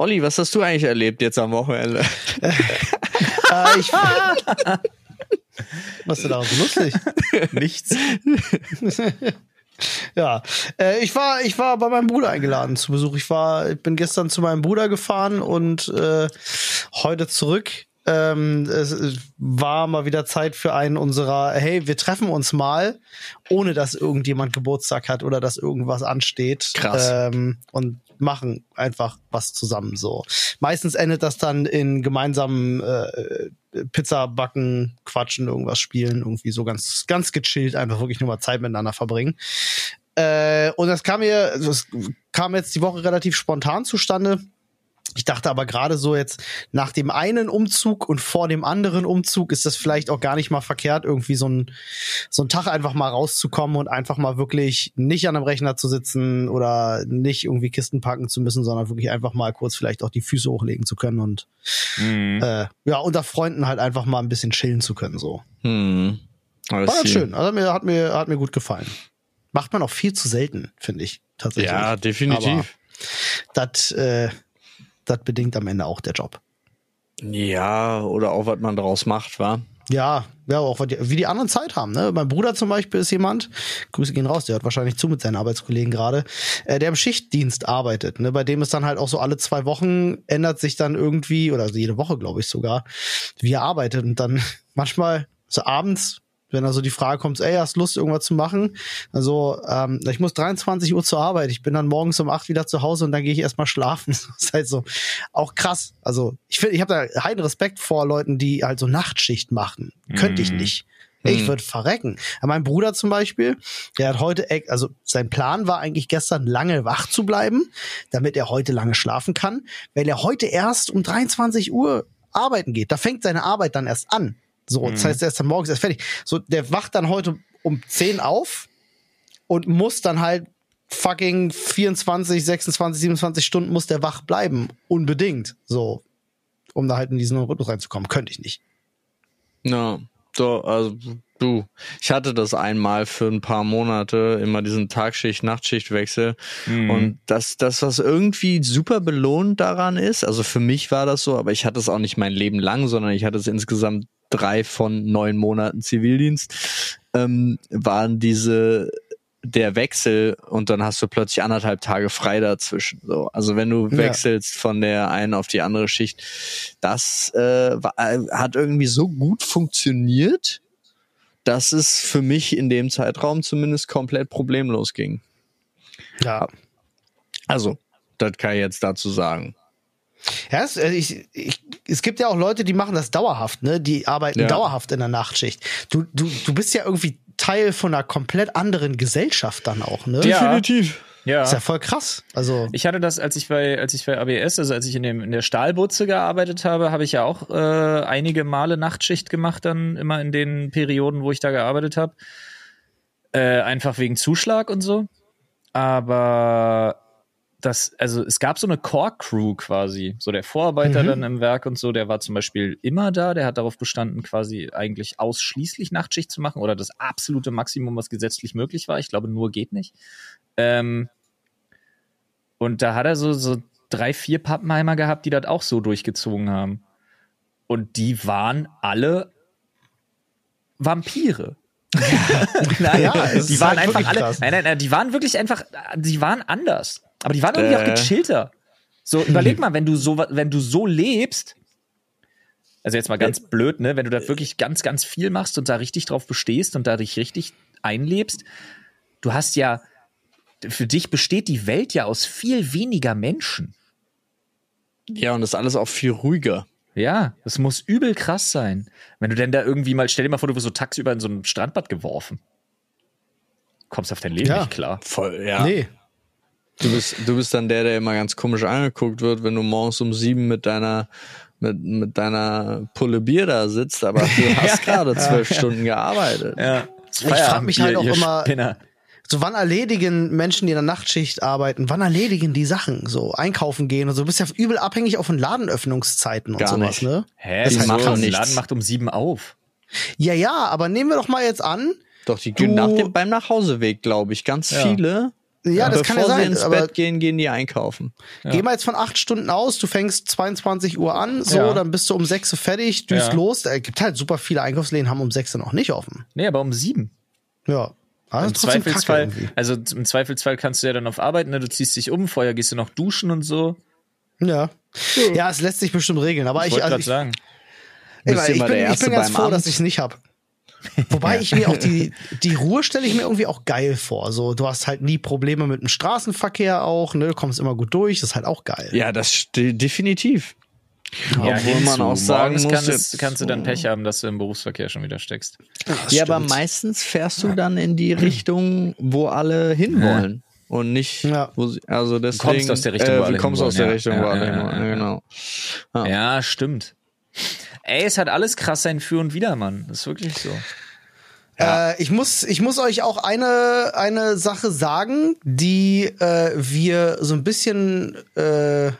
Olli, was hast du eigentlich erlebt jetzt am Wochenende? Äh, ich, was ist denn da so lustig? Nichts. Ja, äh, ich war, ich war bei meinem Bruder eingeladen zu Besuch. Ich war, ich bin gestern zu meinem Bruder gefahren und äh, heute zurück. Ähm, es war mal wieder Zeit für einen unserer, hey, wir treffen uns mal, ohne dass irgendjemand Geburtstag hat oder dass irgendwas ansteht. Krass. Ähm, und machen einfach was zusammen so. Meistens endet das dann in gemeinsamen äh, Pizza backen, quatschen, irgendwas spielen, irgendwie so ganz, ganz gechillt, einfach wirklich nur mal Zeit miteinander verbringen. Äh, und das kam mir, das kam jetzt die Woche relativ spontan zustande. Ich dachte aber gerade so jetzt nach dem einen Umzug und vor dem anderen Umzug ist das vielleicht auch gar nicht mal verkehrt, irgendwie so ein, so ein Tag einfach mal rauszukommen und einfach mal wirklich nicht an einem Rechner zu sitzen oder nicht irgendwie Kisten packen zu müssen, sondern wirklich einfach mal kurz vielleicht auch die Füße hochlegen zu können und Mhm. äh, ja, unter Freunden halt einfach mal ein bisschen chillen zu können. So. Hm. War ganz schön. Also mir hat mir, hat mir gut gefallen. Macht man auch viel zu selten, finde ich. Tatsächlich. Ja, definitiv. Das, äh, das bedingt am Ende auch der Job. ja, oder auch, was man daraus macht, war. Ja, ja, auch wie die anderen Zeit haben. Ne? Mein Bruder zum Beispiel ist jemand, Grüße gehen raus, der hört wahrscheinlich zu mit seinen Arbeitskollegen gerade, äh, der im Schichtdienst arbeitet. Ne? Bei dem ist dann halt auch so alle zwei Wochen ändert sich dann irgendwie, oder also jede Woche, glaube ich sogar, wie er arbeitet. Und dann manchmal so abends, wenn da so die Frage kommt, ey, hast Lust, irgendwas zu machen? Also, ähm, ich muss 23 Uhr zur Arbeit, ich bin dann morgens um 8 wieder zu Hause und dann gehe ich erstmal schlafen. Das ist halt so auch krass. Also, ich finde, ich habe da heiden Respekt vor Leuten, die halt so Nachtschicht machen. Könnte ich Mhm. nicht. Ich würde verrecken. Mein Bruder zum Beispiel, der hat heute, e- also sein Plan war eigentlich gestern lange wach zu bleiben, damit er heute lange schlafen kann, weil er heute erst um 23 Uhr arbeiten geht. Da fängt seine Arbeit dann erst an. So, das heißt, er ist dann morgens erst fertig. So, der wacht dann heute um 10 auf und muss dann halt fucking 24, 26, 27 Stunden muss der wach bleiben. Unbedingt. So. Um da halt in diesen Rhythmus reinzukommen. Könnte ich nicht. Ja, so, also du, ich hatte das einmal für ein paar Monate, immer diesen Tagschicht-Nachtschichtwechsel. Mhm. Und das, das, was irgendwie super belohnt daran ist, also für mich war das so, aber ich hatte es auch nicht mein Leben lang, sondern ich hatte es insgesamt drei von neun Monaten Zivildienst, ähm, waren diese der Wechsel und dann hast du plötzlich anderthalb Tage frei dazwischen. So, also wenn du Ja. wechselst von der einen auf die andere Schicht, das äh, war, äh, hat irgendwie so gut funktioniert, dass es für mich in dem Zeitraum zumindest komplett problemlos ging. Ja. Also, das kann ich jetzt dazu sagen. Ja, es, also ich, ich, es gibt ja auch Leute, die machen das dauerhaft, ne? Die arbeiten Ja. dauerhaft in der Nachtschicht. Du, du, du bist ja irgendwie Teil von einer komplett anderen Gesellschaft dann auch, ne? Ja. Definitiv. Ja. Ist ja voll krass. Also, Ich hatte das, als ich bei, als ich bei ABS, also als ich in, dem, in der Stahlbutze gearbeitet habe, habe ich ja auch äh, einige Male Nachtschicht gemacht, dann immer in den Perioden, wo ich da gearbeitet habe. Äh, einfach wegen Zuschlag und so. Aber das, also es gab so eine Core-Crew quasi. So der Vorarbeiter Mhm. dann im Werk und so, der war zum Beispiel immer da, der hat darauf bestanden, quasi eigentlich ausschließlich Nachtschicht zu machen oder das absolute Maximum, was gesetzlich möglich war. Ich glaube, nur geht nicht. Ähm, und da hat er so, so drei, vier Pappenheimer gehabt, die das auch so durchgezogen haben. Und die waren alle Vampire. Ja, es die waren halt einfach alle. krass. Nein, nein, nein, die waren wirklich einfach, die waren anders. Aber die waren irgendwie auch Äh. gechillter. So, überleg mal, wenn du so, wenn du so lebst, also jetzt mal ganz blöd, ne, wenn du da wirklich ganz, ganz viel machst und da richtig drauf bestehst und da dich richtig einlebst, du hast ja, für dich besteht die Welt ja aus viel weniger Menschen. Ja, und das ist alles auch viel ruhiger. Ja, das muss übel krass sein. Wenn du denn da irgendwie mal, stell dir mal vor, du wirst so tagsüber in so ein Strandbad geworfen. Kommst auf dein Leben Ja. nicht klar. Voll, ja. nee. Du bist, du bist dann der, der immer ganz komisch angeguckt wird, wenn du morgens um sieben mit deiner, mit, mit deiner Pulle Bier da sitzt, aber du hast gerade zwölf Stunden gearbeitet. Ja. Ich frag mich halt auch immer- Spinner. So, wann erledigen Menschen, die in der Nachtschicht arbeiten, wann erledigen die Sachen? So, einkaufen gehen und so. Du bist ja übel abhängig auch von Ladenöffnungszeiten und Gar sowas, nicht. ne? Hä? Die wieso? machen Der nichts. Laden macht um sieben auf. Ja, ja, aber nehmen wir doch mal jetzt an, Doch, die Du- nach dem, beim Nachhauseweg, glaube ich, ganz Ja. viele. Ja, das kann ja bevor sie sein, ins aber Bett gehen, gehen die einkaufen. Geh mal jetzt von acht Stunden aus, du fängst 22 Uhr an, so, Ja. dann bist du um 6 Uhr fertig, düst Ja. los. Es gibt halt super viele Einkaufsläden, haben um 6 Uhr noch nicht offen. Nee, aber um sieben. Ja. Aber Im Zweifelsfall, also im Zweifelsfall kannst du ja dann auf Arbeit, ne? Du ziehst dich um, vorher gehst du noch duschen und so. Ja. Ja, es lässt sich bestimmt regeln, aber Ich ich, wollte also gerade ich, sagen. ich, immer bin, ich bin ganz froh, Amt. dass ich es nicht hab. Wobei ich mir auch die, die Ruhe stelle ich mir irgendwie auch geil vor. So, du hast halt nie Probleme mit dem Straßenverkehr auch, ne? Du kommst immer gut durch, das ist halt auch geil. Ja, das definitiv. Ja, Obwohl man auch sagen Morgens muss, kann es, kannst du dann Pech haben, dass du im Berufsverkehr schon wieder steckst. Das Ja, aber meistens fährst du dann in die Richtung, wo alle hinwollen. und nicht, Ja. wo sie, also deswegen. kommst aus der Richtung, wo äh, alle du kommst aus der hinwollen, Richtung, ja. wo Ja, alle ja, hinwollen, ja, ja. genau. Ja. Ja, stimmt. Ey, es hat alles krass sein Für und Wider, Mann. Das ist wirklich so. Äh, ich, muss, ich muss euch auch eine, eine Sache sagen, die äh, wir so ein bisschen, äh,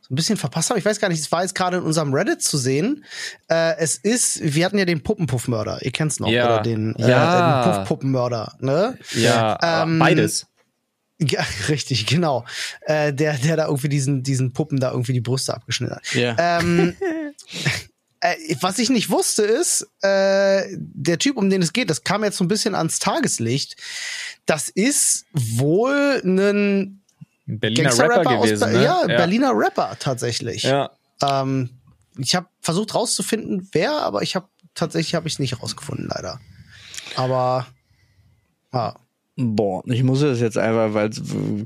so ein bisschen verpasst haben. Ich weiß gar nicht, es war jetzt gerade in unserem Reddit zu sehen. Äh, es ist, wir hatten ja den Puppenpuffmörder, ihr kennt's noch, Ja. oder den, äh, Ja. den Puffpuppenmörder, ne? Ja, Ähm, beides. Ja, richtig, genau. Äh, der, der da irgendwie diesen, diesen Puppen da irgendwie die Brüste abgeschnitten hat. Ja. Ähm, äh, was ich nicht wusste ist, äh, der Typ, um den es geht, das kam jetzt so ein bisschen ans Tageslicht. Das ist wohl ein Berliner Rapper aus gewesen, Ber ne? ja, Berliner Rapper tatsächlich. Ja. Ähm, ich habe versucht rauszufinden, wer, aber ich habe tatsächlich habe ich es nicht rausgefunden, leider. Aber ja. Boah, ich muss das jetzt einfach, weil,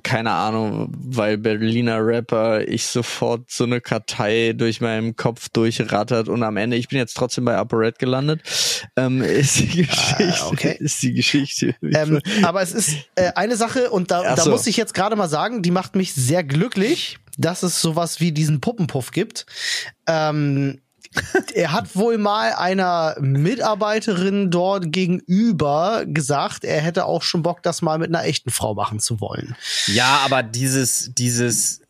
keine Ahnung, weil Berliner Rapper ich sofort so eine Kartei durch meinen Kopf durchrattert und am Ende, ich bin jetzt trotzdem bei Upper Red gelandet, ähm, ist die Geschichte, Ah, okay. ist die Geschichte. Ähm, aber es ist äh, eine Sache, und da, Ach da so. muss ich jetzt gerade mal sagen, die macht mich sehr glücklich, dass es sowas wie diesen Puppenpuff gibt. Ähm, er hat wohl mal einer Mitarbeiterin dort gegenüber gesagt, er hätte auch schon Bock, das mal mit einer echten Frau machen zu wollen. ja, aber dieses, dieses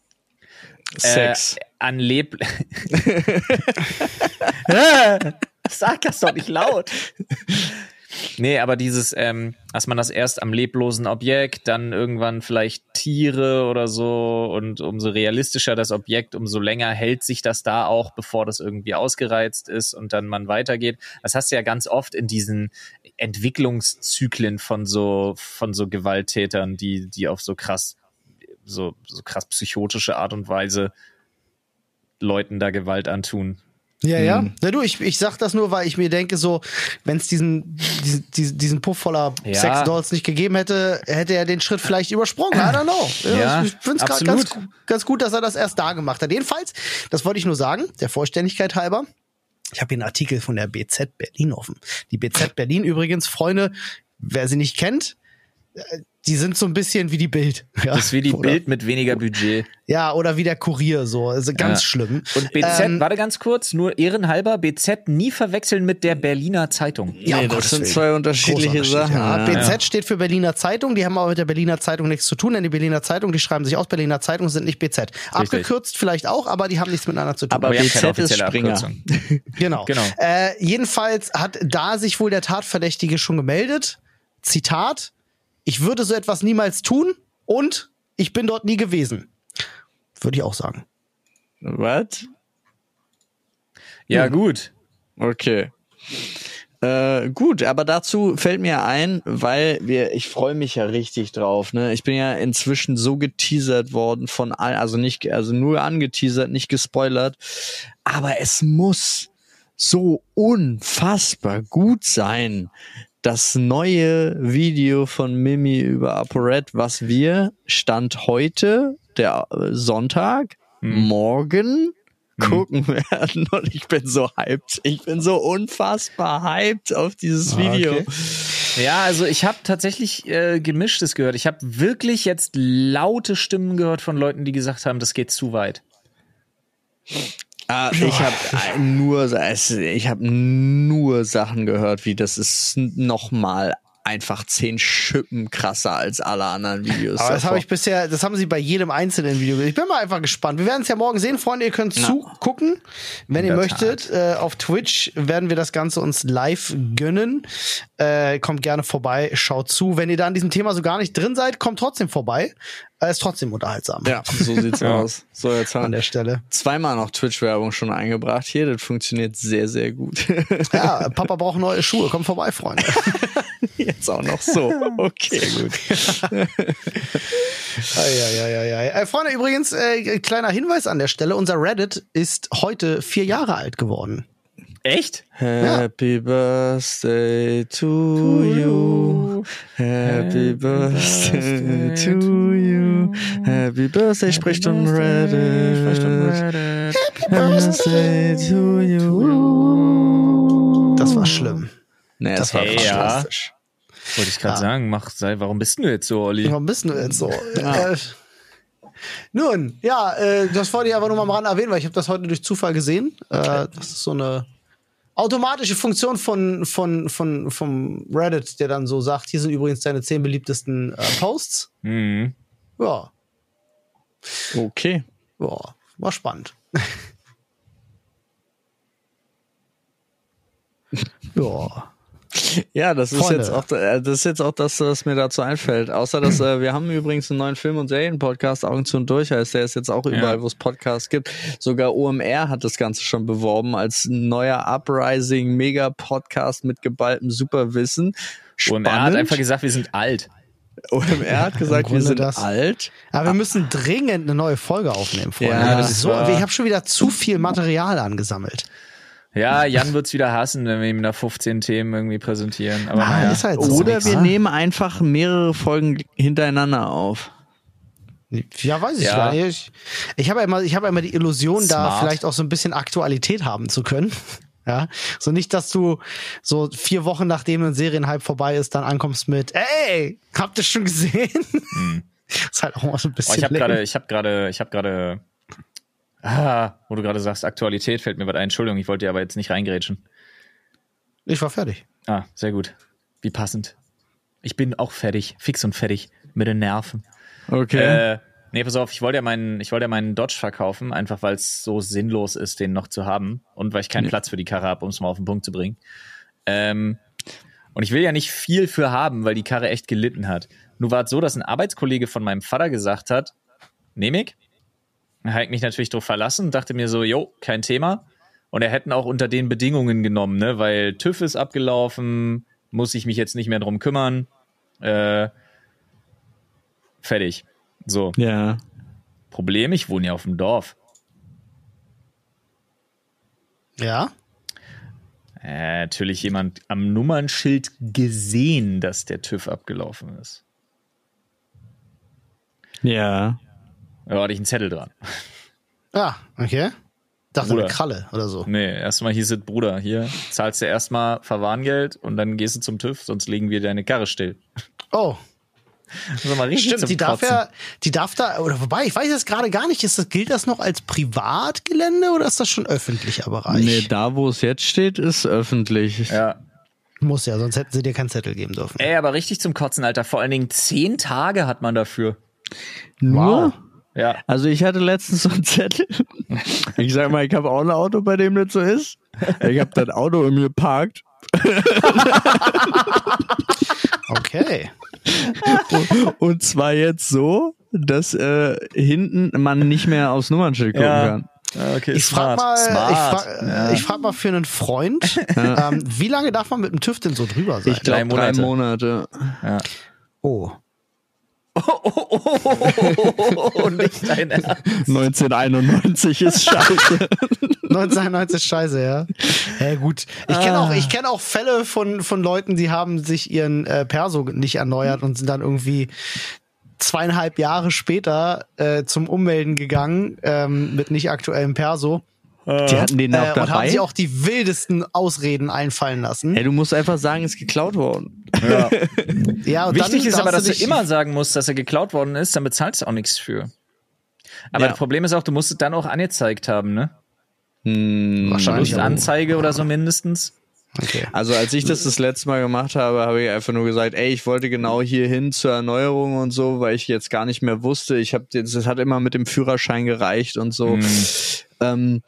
Sex. Äh, an Leb. Sag das doch nicht laut. Nee, aber dieses, ähm, dass man das erst am leblosen Objekt, dann irgendwann vielleicht Tiere oder so und umso realistischer das Objekt, umso länger hält sich das da auch, bevor das irgendwie ausgereizt ist und dann man weitergeht. Das hast du ja ganz oft in diesen Entwicklungszyklen von so, von so Gewalttätern, die, die auf so krass, so, so krass psychotische Art und Weise Leuten da Gewalt antun. Ja, ja. Na du, ich, ich sag das nur, weil ich mir denke, so, wenn es diesen, diesen, diesen, Puff voller Ja. Sexdolls nicht gegeben hätte, hätte er den Schritt vielleicht übersprungen. I don't know. Ja, ich finde es gerade ganz, ganz gut, dass er das erst da gemacht hat. Jedenfalls, das wollte ich nur sagen, der Vollständigkeit halber. Ich habe hier einen Artikel von der BZ Berlin offen. Die BZ Berlin übrigens, Freunde, wer sie nicht kennt, die sind so ein bisschen wie die Bild. Ja, Das ist wie die oder, Bild mit weniger Budget. Ja, oder wie der Kurier, so. Also ganz Ja. schlimm. Und BZ, Ähm, warte ganz kurz, nur ehrenhalber, BZ nie verwechseln mit der Berliner Zeitung. Ja, nee, Gottes das sind zwei unterschiedliche Sachen. Ja, ja. BZ steht für Berliner Zeitung, die haben aber mit der Berliner Zeitung nichts zu tun, denn die Berliner Zeitung, die schreiben sich aus, Berliner Zeitung sind nicht BZ. Abgekürzt vielleicht auch, aber die haben nichts miteinander zu tun. Aber wir haben keine BZ ist offizielle Springer. Abkürzung. genau. Genau. Äh, jedenfalls hat da sich wohl der Tatverdächtige schon gemeldet. Zitat, ich würde so etwas niemals tun und ich bin dort nie gewesen. Würde ich auch sagen. Was? Ja, gut. Okay. Äh, gut, aber dazu fällt mir ein, weil wir, ich freue mich ja richtig drauf, ne? Ich bin ja inzwischen so geteasert worden von all, also nicht, also nur angeteasert, nicht gespoilert, aber es muss so unfassbar gut sein. Das neue Video von Mimi über ApoRed, was wir Stand heute, der äh, Sonntag, morgen gucken werden und ich bin so hyped. Ich bin so unfassbar hyped auf dieses Video. okay. Ja, also ich habe tatsächlich äh, gemischtes gehört. Ich habe wirklich jetzt laute Stimmen gehört von Leuten, die gesagt haben, das geht zu weit. Ah, ich habe nur, es- ich habe nur Sachen gehört, wie das ist noch mal einfach zehn Schippen krasser als alle anderen Videos. Aber das habe ich bisher, das haben sie bei jedem einzelnen Video. Ich bin mal einfach gespannt. Wir werden es ja morgen sehen, Freunde. Ihr könnt zugucken, wenn ihr möchtet. Äh, auf Twitch werden wir das Ganze uns live gönnen. Äh, kommt gerne vorbei, schaut zu. Wenn ihr da an diesem Thema so gar nicht drin seid, kommt trotzdem vorbei. Äh, ist trotzdem unterhaltsam. ja, so sieht's Ja. aus. So, jetzt An haben der Stelle. zweimal noch Twitch-Werbung schon eingebracht hier. Das funktioniert sehr, sehr gut. Ja, Papa braucht neue Schuhe. Kommt vorbei, Freunde. Jetzt auch noch so. Okay, gut. Eieieiei. Äh, Freunde, übrigens, äh, kleiner Hinweis an der Stelle. Unser Reddit ist heute vier Jahre alt geworden. Echt? Happy Birthday to you. Happy Birthday to you. Happy Birthday, Sprechstunden Reddit. Happy Birthday to you. Das war schlimm. Nee, das, Das war war Ey, ja. fantastisch. Wollte ich gerade Ja. sagen, mach, sei, warum bist du jetzt so, Olli? Warum bist du jetzt so? Äh, nun, ja, äh, das wollte ich einfach nur mal am Rand erwähnen, weil ich habe das heute durch Zufall gesehen. Äh, das ist so eine automatische Funktion von, von, von, vom Reddit, der dann so sagt, hier sind übrigens deine zehn beliebtesten äh, Posts. Mhm. Ja, Okay. ja, war spannend. ja. Ja, das ist Freunde. jetzt auch äh, das ist jetzt auch das, was mir dazu einfällt. Außer dass äh, wir haben übrigens einen neuen Film- und Serienpodcast Augen zu und durch heißt, der ist jetzt auch überall, wo es Podcasts gibt. Sogar OMR hat das Ganze schon beworben als neuer Uprising Mega Podcast mit geballtem Superwissen. Und er hat einfach gesagt, wir sind alt. OMR hat gesagt, wir sind das. alt. Aber wir müssen dringend eine neue Folge aufnehmen, Freunde. Ja, so, ich habe schon wieder zu viel Material angesammelt. Ja, Jan wird's wieder hassen, wenn wir ihm da 15 Themen irgendwie präsentieren. Aber Ah, ist halt so. Oder wir nehmen einfach mehrere Folgen hintereinander auf. Ja, weiß ich Ja. gar nicht. Ich, ich habe ja immer, ich habe ja immer die Illusion, da Smart. vielleicht auch so ein bisschen Aktualität haben zu können. Ja, so nicht, dass du so vier Wochen nachdem ein Serienhype vorbei ist, dann ankommst mit, ey, habt ihr schon gesehen? ist halt auch mal so ein Oh, bisschen. ich habe gerade, ich habe gerade, ich habe gerade, ah, wo du gerade sagst, Aktualität fällt mir was ein. Entschuldigung, ich wollte dir aber jetzt nicht reingrätschen. ich war fertig. Ah, sehr gut. Wie passend. Ich bin auch fertig, fix und fertig mit den Nerven. Okay. Äh, nee, pass auf, ich wollte ja meinen, ich wollte ja meinen Dodge verkaufen, einfach weil es so sinnlos ist, den noch zu haben und weil ich keinen Platz für die Karre habe, um es mal auf den Punkt zu bringen. Ähm, und ich will ja nicht viel für haben, weil die Karre echt gelitten hat. Nur war es so, dass ein Arbeitskollege von meinem Vater gesagt hat, nehm ich. Er hat mich natürlich drauf verlassen und dachte mir so, jo, kein Thema. Und er hätten auch unter den Bedingungen genommen, ne, weil TÜV ist abgelaufen, muss ich mich jetzt nicht mehr drum kümmern. Äh, fertig. So. ja. Problem, ich wohne ja auf dem Dorf. Ja? Äh, natürlich jemand am Nummernschild gesehen, dass der TÜV abgelaufen ist. Ja. Da hatte ich einen Zettel dran. Ja, okay. Dachte Bruder. eine Kralle oder so. Nee, erstmal hieß es, Bruder, hier zahlst du erstmal Verwarngeld und dann gehst du zum TÜV, sonst legen wir deine Karre still. Oh, Das ist mal richtig stimmt, zum die darf Kotzen. ja, die darf da, oder wobei, ich weiß jetzt gerade gar nicht, ist das, gilt das noch als Privatgelände oder ist das schon öffentlicher Bereich? Nee, da wo es jetzt steht, ist öffentlich. Ja. Muss ja, sonst hätten sie dir keinen Zettel geben dürfen. Ey, aber richtig zum Kotzen, Alter. Vor allen Dingen zehn Tage hat man dafür. Nur? Wow. Ja. Also ich hatte letztens so einen Zettel. Ich sag mal, ich habe auch ein Auto, bei dem das so ist. Ich habe das Auto in mir geparkt Okay. und zwar jetzt so, dass äh, hinten man nicht mehr aufs Nummernschild gucken Ja. kann. Okay, Ich frage mal, ich frag, ich frag mal für einen Freund, ähm, wie lange darf man mit dem TÜV denn so drüber sein? Ich glaube Drei drei Monate. Monate. oh. Und nicht dein Ernst. 1991 ist scheiße. 1990 scheiße, ja. Ja, gut. Ich kenne auch, ich kenn auch Fälle von, von Leuten, die haben sich ihren äh, Perso nicht erneuert und sind dann irgendwie zweieinhalb Jahre später äh, zum Ummelden gegangen ähm, mit nicht aktuellem Perso Die hatten den äh, auch und haben dabei. sich auch die wildesten Ausreden einfallen lassen. Ey, du musst einfach sagen, ist geklaut worden. Ja. Ja, und Wichtig dann ist aber, dass du immer sagen musst, dass er geklaut worden ist, dann bezahlst du auch nichts für. Aber Ja. das Problem ist auch, du musst es dann auch angezeigt haben, ne? wahrscheinlich. aber- Verlustanzeige oder so mindestens. Okay. Also als ich das das letzte Mal gemacht habe, habe ich einfach nur gesagt, ey, ich wollte genau hier hin zur Erneuerung und so, weil ich jetzt gar nicht mehr wusste. Ich habe jetzt, es hat immer mit dem Führerschein gereicht und so. Ähm,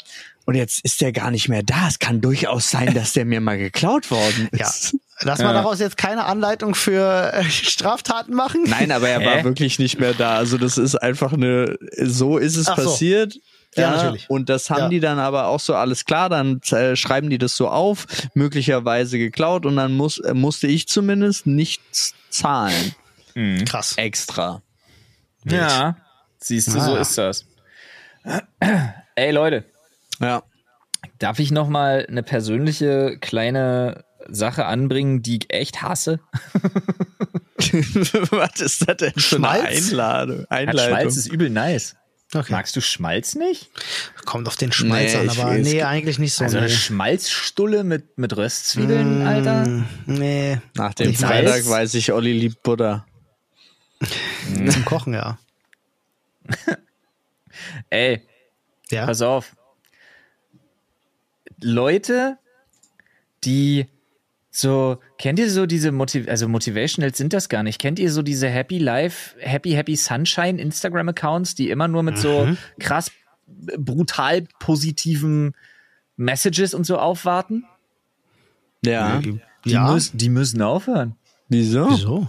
und jetzt ist der gar nicht mehr da. Es kann durchaus sein, dass der mir mal geklaut worden Ja. ist. Lass mal daraus jetzt keine Anleitung für äh, Straftaten machen. Nein, aber er war Hä? wirklich nicht mehr da. Also das ist einfach eine, so ist es Ach so. Passiert. Ja, natürlich. Und das haben Ja. die dann aber auch so alles klar, dann äh, schreiben die das so auf, möglicherweise geklaut und dann muss, äh, musste ich zumindest nichts zahlen. Krass. Extra. Ja. Siehst du, Ah, so ja. ist das. Ey, Leute, Ja. darf ich noch mal eine persönliche kleine Sache anbringen, die ich echt hasse? Was ist das denn für eine Schmalz? Einladung? Hat Einleitung? Schmalz ist übel nice. Okay. Magst du Schmalz nicht? Kommt auf den Schmalz Nee, an, aber nee, eigentlich nicht so. Also eine nee. Schmalzstulle mit, mit Röstzwiebeln, Alter? Mm, Nee, Nach dem Freitag weiß- weiß ich, Olli liebt Butter. zum Kochen, ja. Ey, Ja. pass auf. Leute, die so, kennt ihr so diese Motiv also Motivationals sind das gar nicht. Kennt ihr so diese Happy Life, Happy Happy Sunshine Instagram Accounts, die immer nur mit so krass äh, brutal positiven Messages und so aufwarten? Ja. Die, ja. müssen, die müssen aufhören. Wieso? Wieso?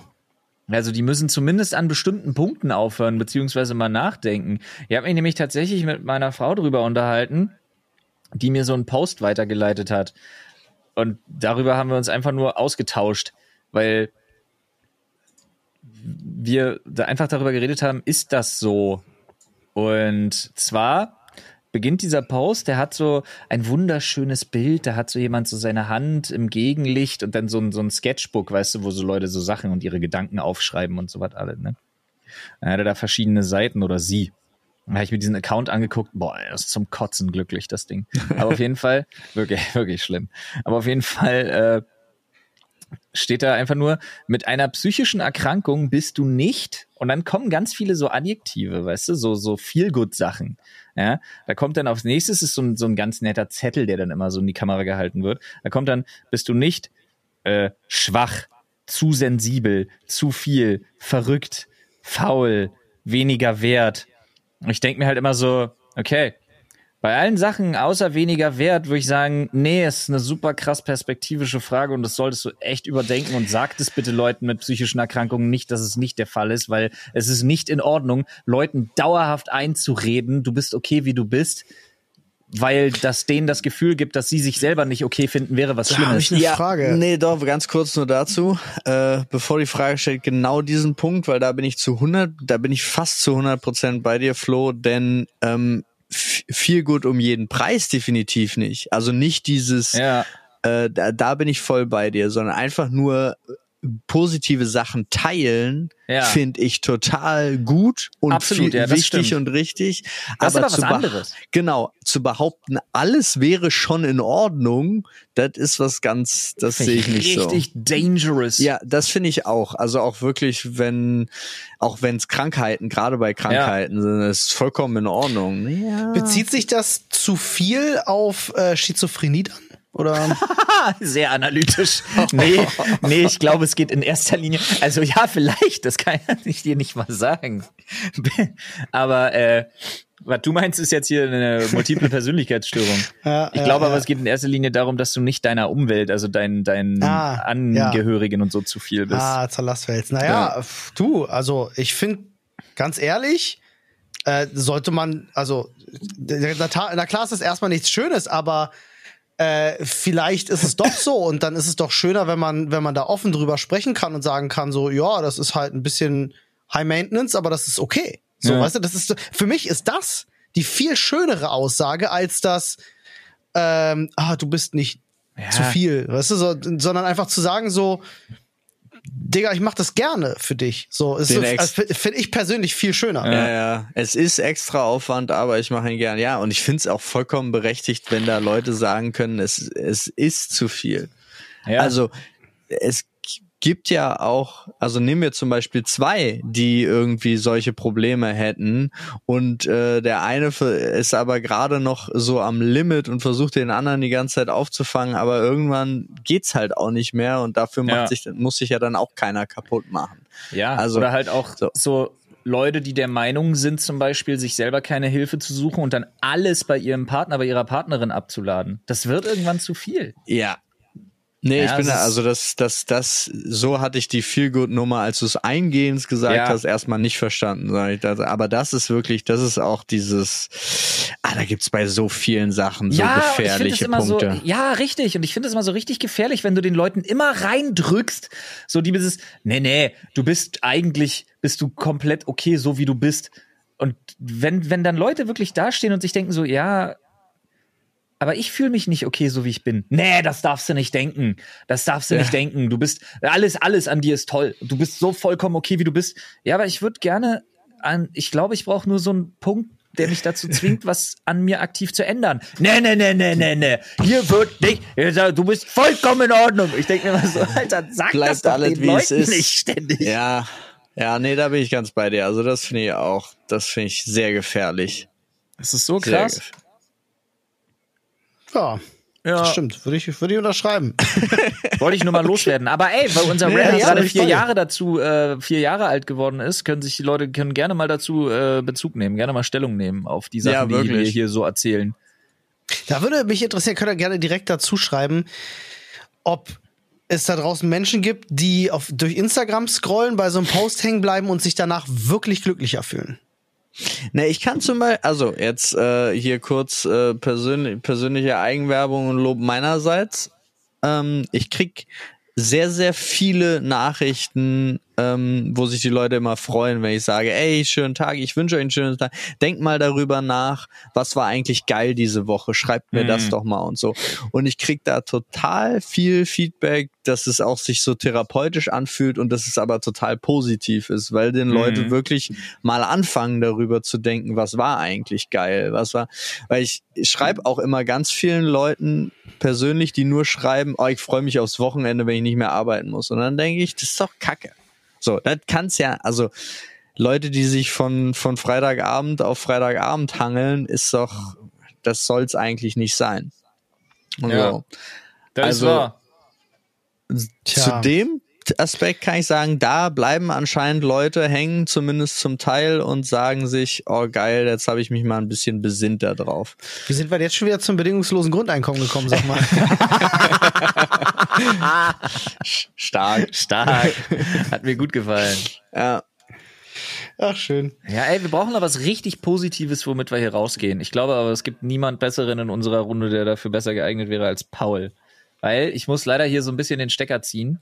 Also die müssen zumindest an bestimmten Punkten aufhören, beziehungsweise mal nachdenken. Ich habe mich nämlich tatsächlich mit meiner Frau drüber unterhalten, die mir so einen Post weitergeleitet hat. Und darüber haben wir uns einfach nur ausgetauscht, weil wir da einfach darüber geredet haben, ist das so? Und zwar beginnt dieser Post, der hat so ein wunderschönes Bild, da hat so jemand so seine Hand im Gegenlicht und dann so ein, so ein Sketchbook, weißt du, wo so Leute so Sachen und ihre Gedanken aufschreiben und so was alles, ne? Dann hat er da verschiedene Seiten oder sie. Dann habe ich mir diesen Account angeguckt, boah, er ist zum Kotzen glücklich, das Ding. Aber auf jeden Fall, wirklich, wirklich schlimm. Aber auf jeden Fall äh, steht da einfach nur, mit einer psychischen Erkrankung bist du nicht, und dann kommen ganz viele so Adjektive, weißt du, so, so Feel-Good-Sachen. Ja, da kommt dann aufs nächste, ist so ein, so ein ganz netter Zettel, der dann immer so in die Kamera gehalten wird. Da kommt dann, bist du nicht äh, schwach, zu sensibel, zu viel, verrückt, faul, weniger wert. Ich denke mir halt immer so, okay, bei allen Sachen außer weniger wert würde ich sagen, nee, ist eine super krass perspektivische Frage und das solltest du echt überdenken und sag es bitte Leuten mit psychischen Erkrankungen nicht, dass es nicht der Fall ist, weil es ist nicht in Ordnung, Leuten dauerhaft einzureden, du bist okay, wie du bist, weil das denen das Gefühl gibt, dass sie sich selber nicht okay finden, wäre was Da hab Schlimmes. ich eine Frage. Nee, doch, ganz kurz nur dazu. Äh, bevor die Frage stellt, genau diesen Punkt, weil da bin ich zu 100, da bin ich fast zu 100 Prozent bei dir, Flo, denn ähm, viel gut um jeden Preis definitiv nicht. Also nicht dieses, Ja, äh, da, da bin ich voll bei dir, sondern einfach nur positive Sachen teilen, Ja. finde ich total gut und Absolut, viel, ja, wichtig stimmt. und richtig. Das ist aber was zu beh- anderes. Genau, zu behaupten, alles wäre schon in Ordnung, das ist was ganz, das sehe ich nicht so. richtig dangerous. Ja, das finde ich auch. Also auch wirklich, wenn, auch wenn es Krankheiten, gerade bei Krankheiten sind, ist vollkommen in Ordnung. Ja. Bezieht sich das zu viel auf äh, Schizophrenie dann? Oder? Sehr analytisch. Nee, nee, ich glaube, es geht in erster Linie. Also ja, vielleicht, das kann ich dir nicht mal sagen. Aber äh, was du meinst, ist jetzt hier eine multiple Persönlichkeitsstörung. Ja, Ich ja, glaube aber, ja. es geht in erster Linie darum, dass du nicht deiner Umwelt, also deinen deinen Ah, Angehörigen und so zu viel bist. Ah, Zerlassfels. Naja, pf, du, also ich finde, ganz ehrlich, äh, sollte man, also, na klar ist das erstmal nichts Schönes, aber äh, vielleicht ist es doch so und dann ist es doch schöner, wenn man, wenn man da offen drüber sprechen kann und sagen kann, so, ja, das ist halt ein bisschen High Maintenance, aber das ist okay. So, Ja. weißt du, das ist, für mich ist das die viel schönere Aussage als das, ähm, ah, du bist nicht Ja. zu viel, weißt du, so, sondern einfach zu sagen so, Digga, ich mach das gerne für dich. So, es also, finde ich persönlich viel schöner. Ja, ja. Es ist extra Aufwand, aber ich mache ihn gern. Ja, und ich finde es auch vollkommen berechtigt, wenn da Leute sagen können, es, es ist zu viel. Ja. Also es gibt ja auch, also nehmen wir zum Beispiel zwei, die irgendwie solche Probleme hätten und äh, der eine ist aber gerade noch so am Limit und versucht den anderen die ganze Zeit aufzufangen, aber irgendwann geht's halt auch nicht mehr und dafür macht Ja. sich, muss sich ja dann auch keiner kaputt machen. Ja, Also, oder halt auch so. so. Leute, die der Meinung sind, zum Beispiel, sich selber keine Hilfe zu suchen und dann alles bei ihrem Partner, bei ihrer Partnerin abzuladen. Das wird irgendwann zu viel. Ja. Nee, Ja, ich bin da, also das, das, das, so hatte ich die Feelgood-Nummer, als du es eingehend gesagt Ja. hast, erstmal nicht verstanden. Sag ich. Das, aber das ist wirklich, das ist auch dieses, ah, da gibt's bei so vielen Sachen so es gefährliche Punkte. so, ja, richtig. Und ich finde es immer so richtig gefährlich, wenn du den Leuten immer reindrückst, so die dieses, nee, nee, du bist eigentlich, bist du komplett okay, so wie du bist. Und wenn, wenn dann Leute wirklich dastehen und sich denken so, ja, aber ich fühle mich nicht okay, so wie ich bin. Nee, das darfst du nicht denken. Das darfst du Ja. nicht denken. Du bist, alles, alles an dir ist toll. Du bist so vollkommen okay, wie du bist. Ja, aber ich würde gerne an, ich glaube, ich brauche nur so einen Punkt, der mich dazu zwingt, was an mir aktiv zu ändern. Nee, nee, nee, nee, nee, nee. Hier wird nicht, du bist vollkommen in Ordnung. Ich denke mir immer so, Alter, sag Bleibt das doch alles, den wie es Leuten ist. nicht ständig. Ja, ja, nee, da bin ich ganz bei dir. Also das finde ich auch, das finde ich sehr gefährlich. Das ist so krass. Ja, Ja. das stimmt. Würde ich, würde ich unterschreiben. Wollte ich nur mal loswerden. Aber ey, weil unser Rap ja, gerade vier dir. Jahre dazu, äh, vier Jahre alt geworden ist, können sich die Leute können gerne mal dazu äh, Bezug nehmen, gerne mal Stellung nehmen auf die Sachen, Ja, die wir hier so erzählen. Da würde mich interessieren, könnt ihr gerne direkt dazu schreiben, ob es da draußen Menschen gibt, die auf, durch Instagram scrollen, bei so einem Post hängen bleiben und sich danach wirklich glücklicher fühlen. Ne, ich kann zum Beispiel, also jetzt äh, hier kurz äh, persönlich, persönliche Eigenwerbung und Lob meinerseits. Ähm, ich krieg sehr, sehr viele Nachrichten, ähm, wo sich die Leute immer freuen, wenn ich sage, ey, schönen Tag, ich wünsche euch einen schönen Tag. Denkt mal darüber nach, was war eigentlich geil diese Woche, schreibt mir das doch mal und so. Und ich krieg da total viel Feedback, dass es auch sich so therapeutisch anfühlt und dass es aber total positiv ist, weil den Leute wirklich mal anfangen darüber zu denken, was war eigentlich geil, was war, weil ich, ich schreibe auch immer ganz vielen Leuten persönlich, die nur schreiben, oh, ich freue mich aufs Wochenende, wenn ich nicht mehr arbeiten muss. Und dann denke ich, das ist doch Kacke. So, das kann's ja, also Leute, die sich von, von Freitagabend auf Freitagabend hangeln, ist doch, das soll's eigentlich nicht sein. Und Ja. so. Das Also- wahr. Tja. Zu dem Aspekt kann ich sagen, da bleiben anscheinend Leute hängen, zumindest zum Teil, und sagen sich, oh geil, jetzt habe ich mich mal ein bisschen besinnt da drauf. Wie sind wir jetzt schon wieder zum bedingungslosen Grundeinkommen gekommen, sag mal? Stark. Stark. Hat mir gut gefallen. Ja. Ach, schön. Ja, ey, wir brauchen noch was richtig Positives, womit wir hier rausgehen. Ich glaube aber, es gibt niemand Besseren in unserer Runde, der dafür besser geeignet wäre als Paul. Weil ich muss leider hier so ein bisschen den Stecker ziehen.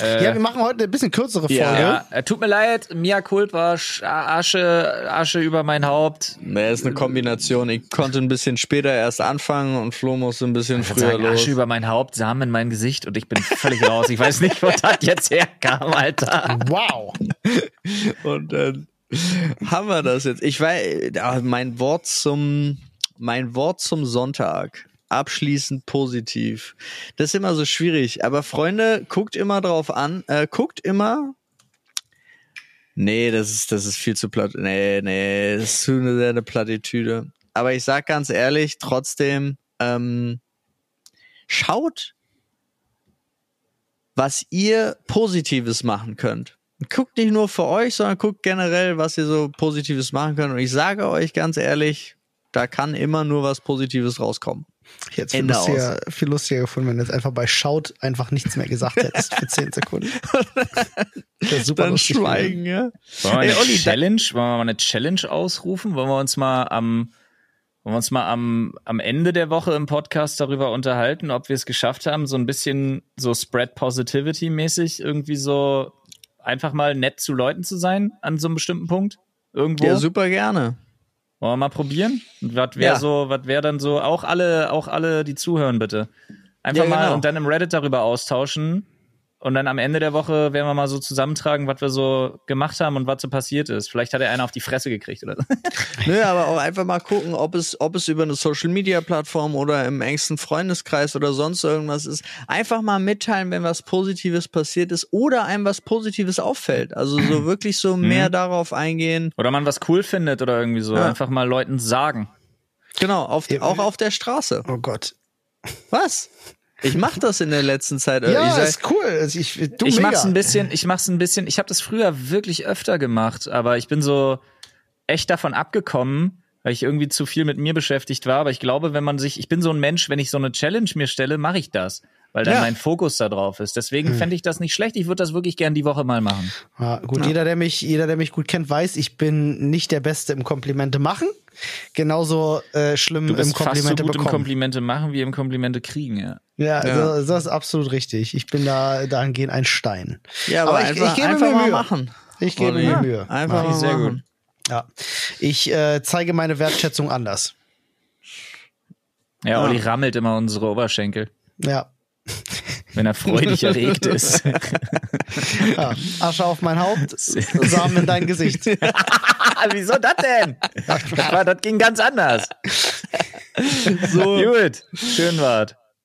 Ja, wir machen heute eine bisschen kürzere Folge. Ja. Äh, tut mir leid, Mia Culpa, Sch- Asche, Asche über mein Haupt. Nee, ist eine Kombination. Ich konnte ein bisschen später erst anfangen und Flo musste ein bisschen früher sagen, los. Asche über mein Haupt, Samen in mein Gesicht und ich bin völlig raus. Ich weiß nicht, wo das jetzt herkam, Alter. Wow. Und dann haben wir das jetzt. Ich weiß, ah, mein Wort zum, mein Wort zum Sonntag. Abschließend positiv. Das ist immer so schwierig. Aber Freunde, guckt immer drauf an. Äh, guckt immer. Nee, das ist, das ist viel zu platt. Nee, nee, das ist zu eine, eine Plattitüde. Aber ich sag ganz ehrlich, trotzdem, ähm, schaut, was ihr Positives machen könnt. Guckt nicht nur für euch, sondern guckt generell, was ihr so Positives machen könnt. Und ich sage euch ganz ehrlich, da kann immer nur was Positives rauskommen. Jetzt viel Ende lustiger, viel lustiger gefunden, wenn du jetzt einfach bei Schaut einfach nichts mehr gesagt hättest für 10 Sekunden. Das ist super Dann lustig schweigen, ja. Wollen wir Ey, eine Olli, da- Challenge, wollen wir mal eine Challenge ausrufen? Wollen wir uns mal am, wollen wir uns mal am, am Ende der Woche im Podcast darüber unterhalten, ob wir es geschafft haben, so ein bisschen so Spread Positivity mäßig irgendwie so einfach mal nett zu Leuten zu sein an so einem bestimmten Punkt? Irgendwo? Ja, super gerne. Wollen wir mal probieren? Und was wäre Ja. so, was wäre dann so, auch alle, auch alle, die zuhören, bitte. Einfach Ja, mal genau. und dann im Reddit darüber austauschen. Und dann am Ende der Woche werden wir mal so zusammentragen, was wir so gemacht haben und was so passiert ist. Vielleicht hat er einer auf die Fresse gekriegt oder so. Nö, aber auch einfach mal gucken, ob es, ob es über eine Social Media Plattform oder im engsten Freundeskreis oder sonst irgendwas ist. Einfach mal mitteilen, wenn was Positives passiert ist oder einem was Positives auffällt. Also so wirklich so mehr darauf eingehen. Oder man was cool findet oder irgendwie so. Ja. Einfach mal Leuten sagen. Genau, auf, auch auf der Straße. Oh Gott. Was? Ich mach das in der letzten Zeit. Ja, ich sag, ist cool. Also Ich, du ich mega. mach's ein bisschen, ich mach's ein bisschen, ich habe das früher wirklich öfter gemacht, aber ich bin so echt davon abgekommen, weil ich irgendwie zu viel mit mir beschäftigt war. Aber ich glaube, wenn man sich, ich bin so ein Mensch, wenn ich so eine Challenge mir stelle, mache ich das, weil dann Ja. mein Fokus da drauf ist. Deswegen fände ich das nicht schlecht. Ich würde das wirklich gern die Woche mal machen. Ja, gut, jeder, der mich, jeder, der mich gut kennt, weiß, ich bin nicht der Beste im Komplimente machen. Genauso äh, schlimm Du bist im fast so Komplimente gut im bekommen. Komplimente machen wie im Komplimente kriegen. Ja. ja, Ja. Das, das ist absolut richtig. Ich bin da dahingehend ein Stein. ja, aber, ich, einfach, ich gebe einfach mir mal Mühe. machen. Ich gebe Olli. mir Mühe. Einfach mal sehr machen. gut. Ja. Ich äh, zeige meine Wertschätzung anders. Ja. Olli rammelt immer unsere Oberschenkel, Ja. Wenn er freudig erregt ist. ja. Asche auf mein Haupt, Samen in dein Gesicht. Wieso das denn? Das, war, das ging ganz anders. So, Gut, schön wart.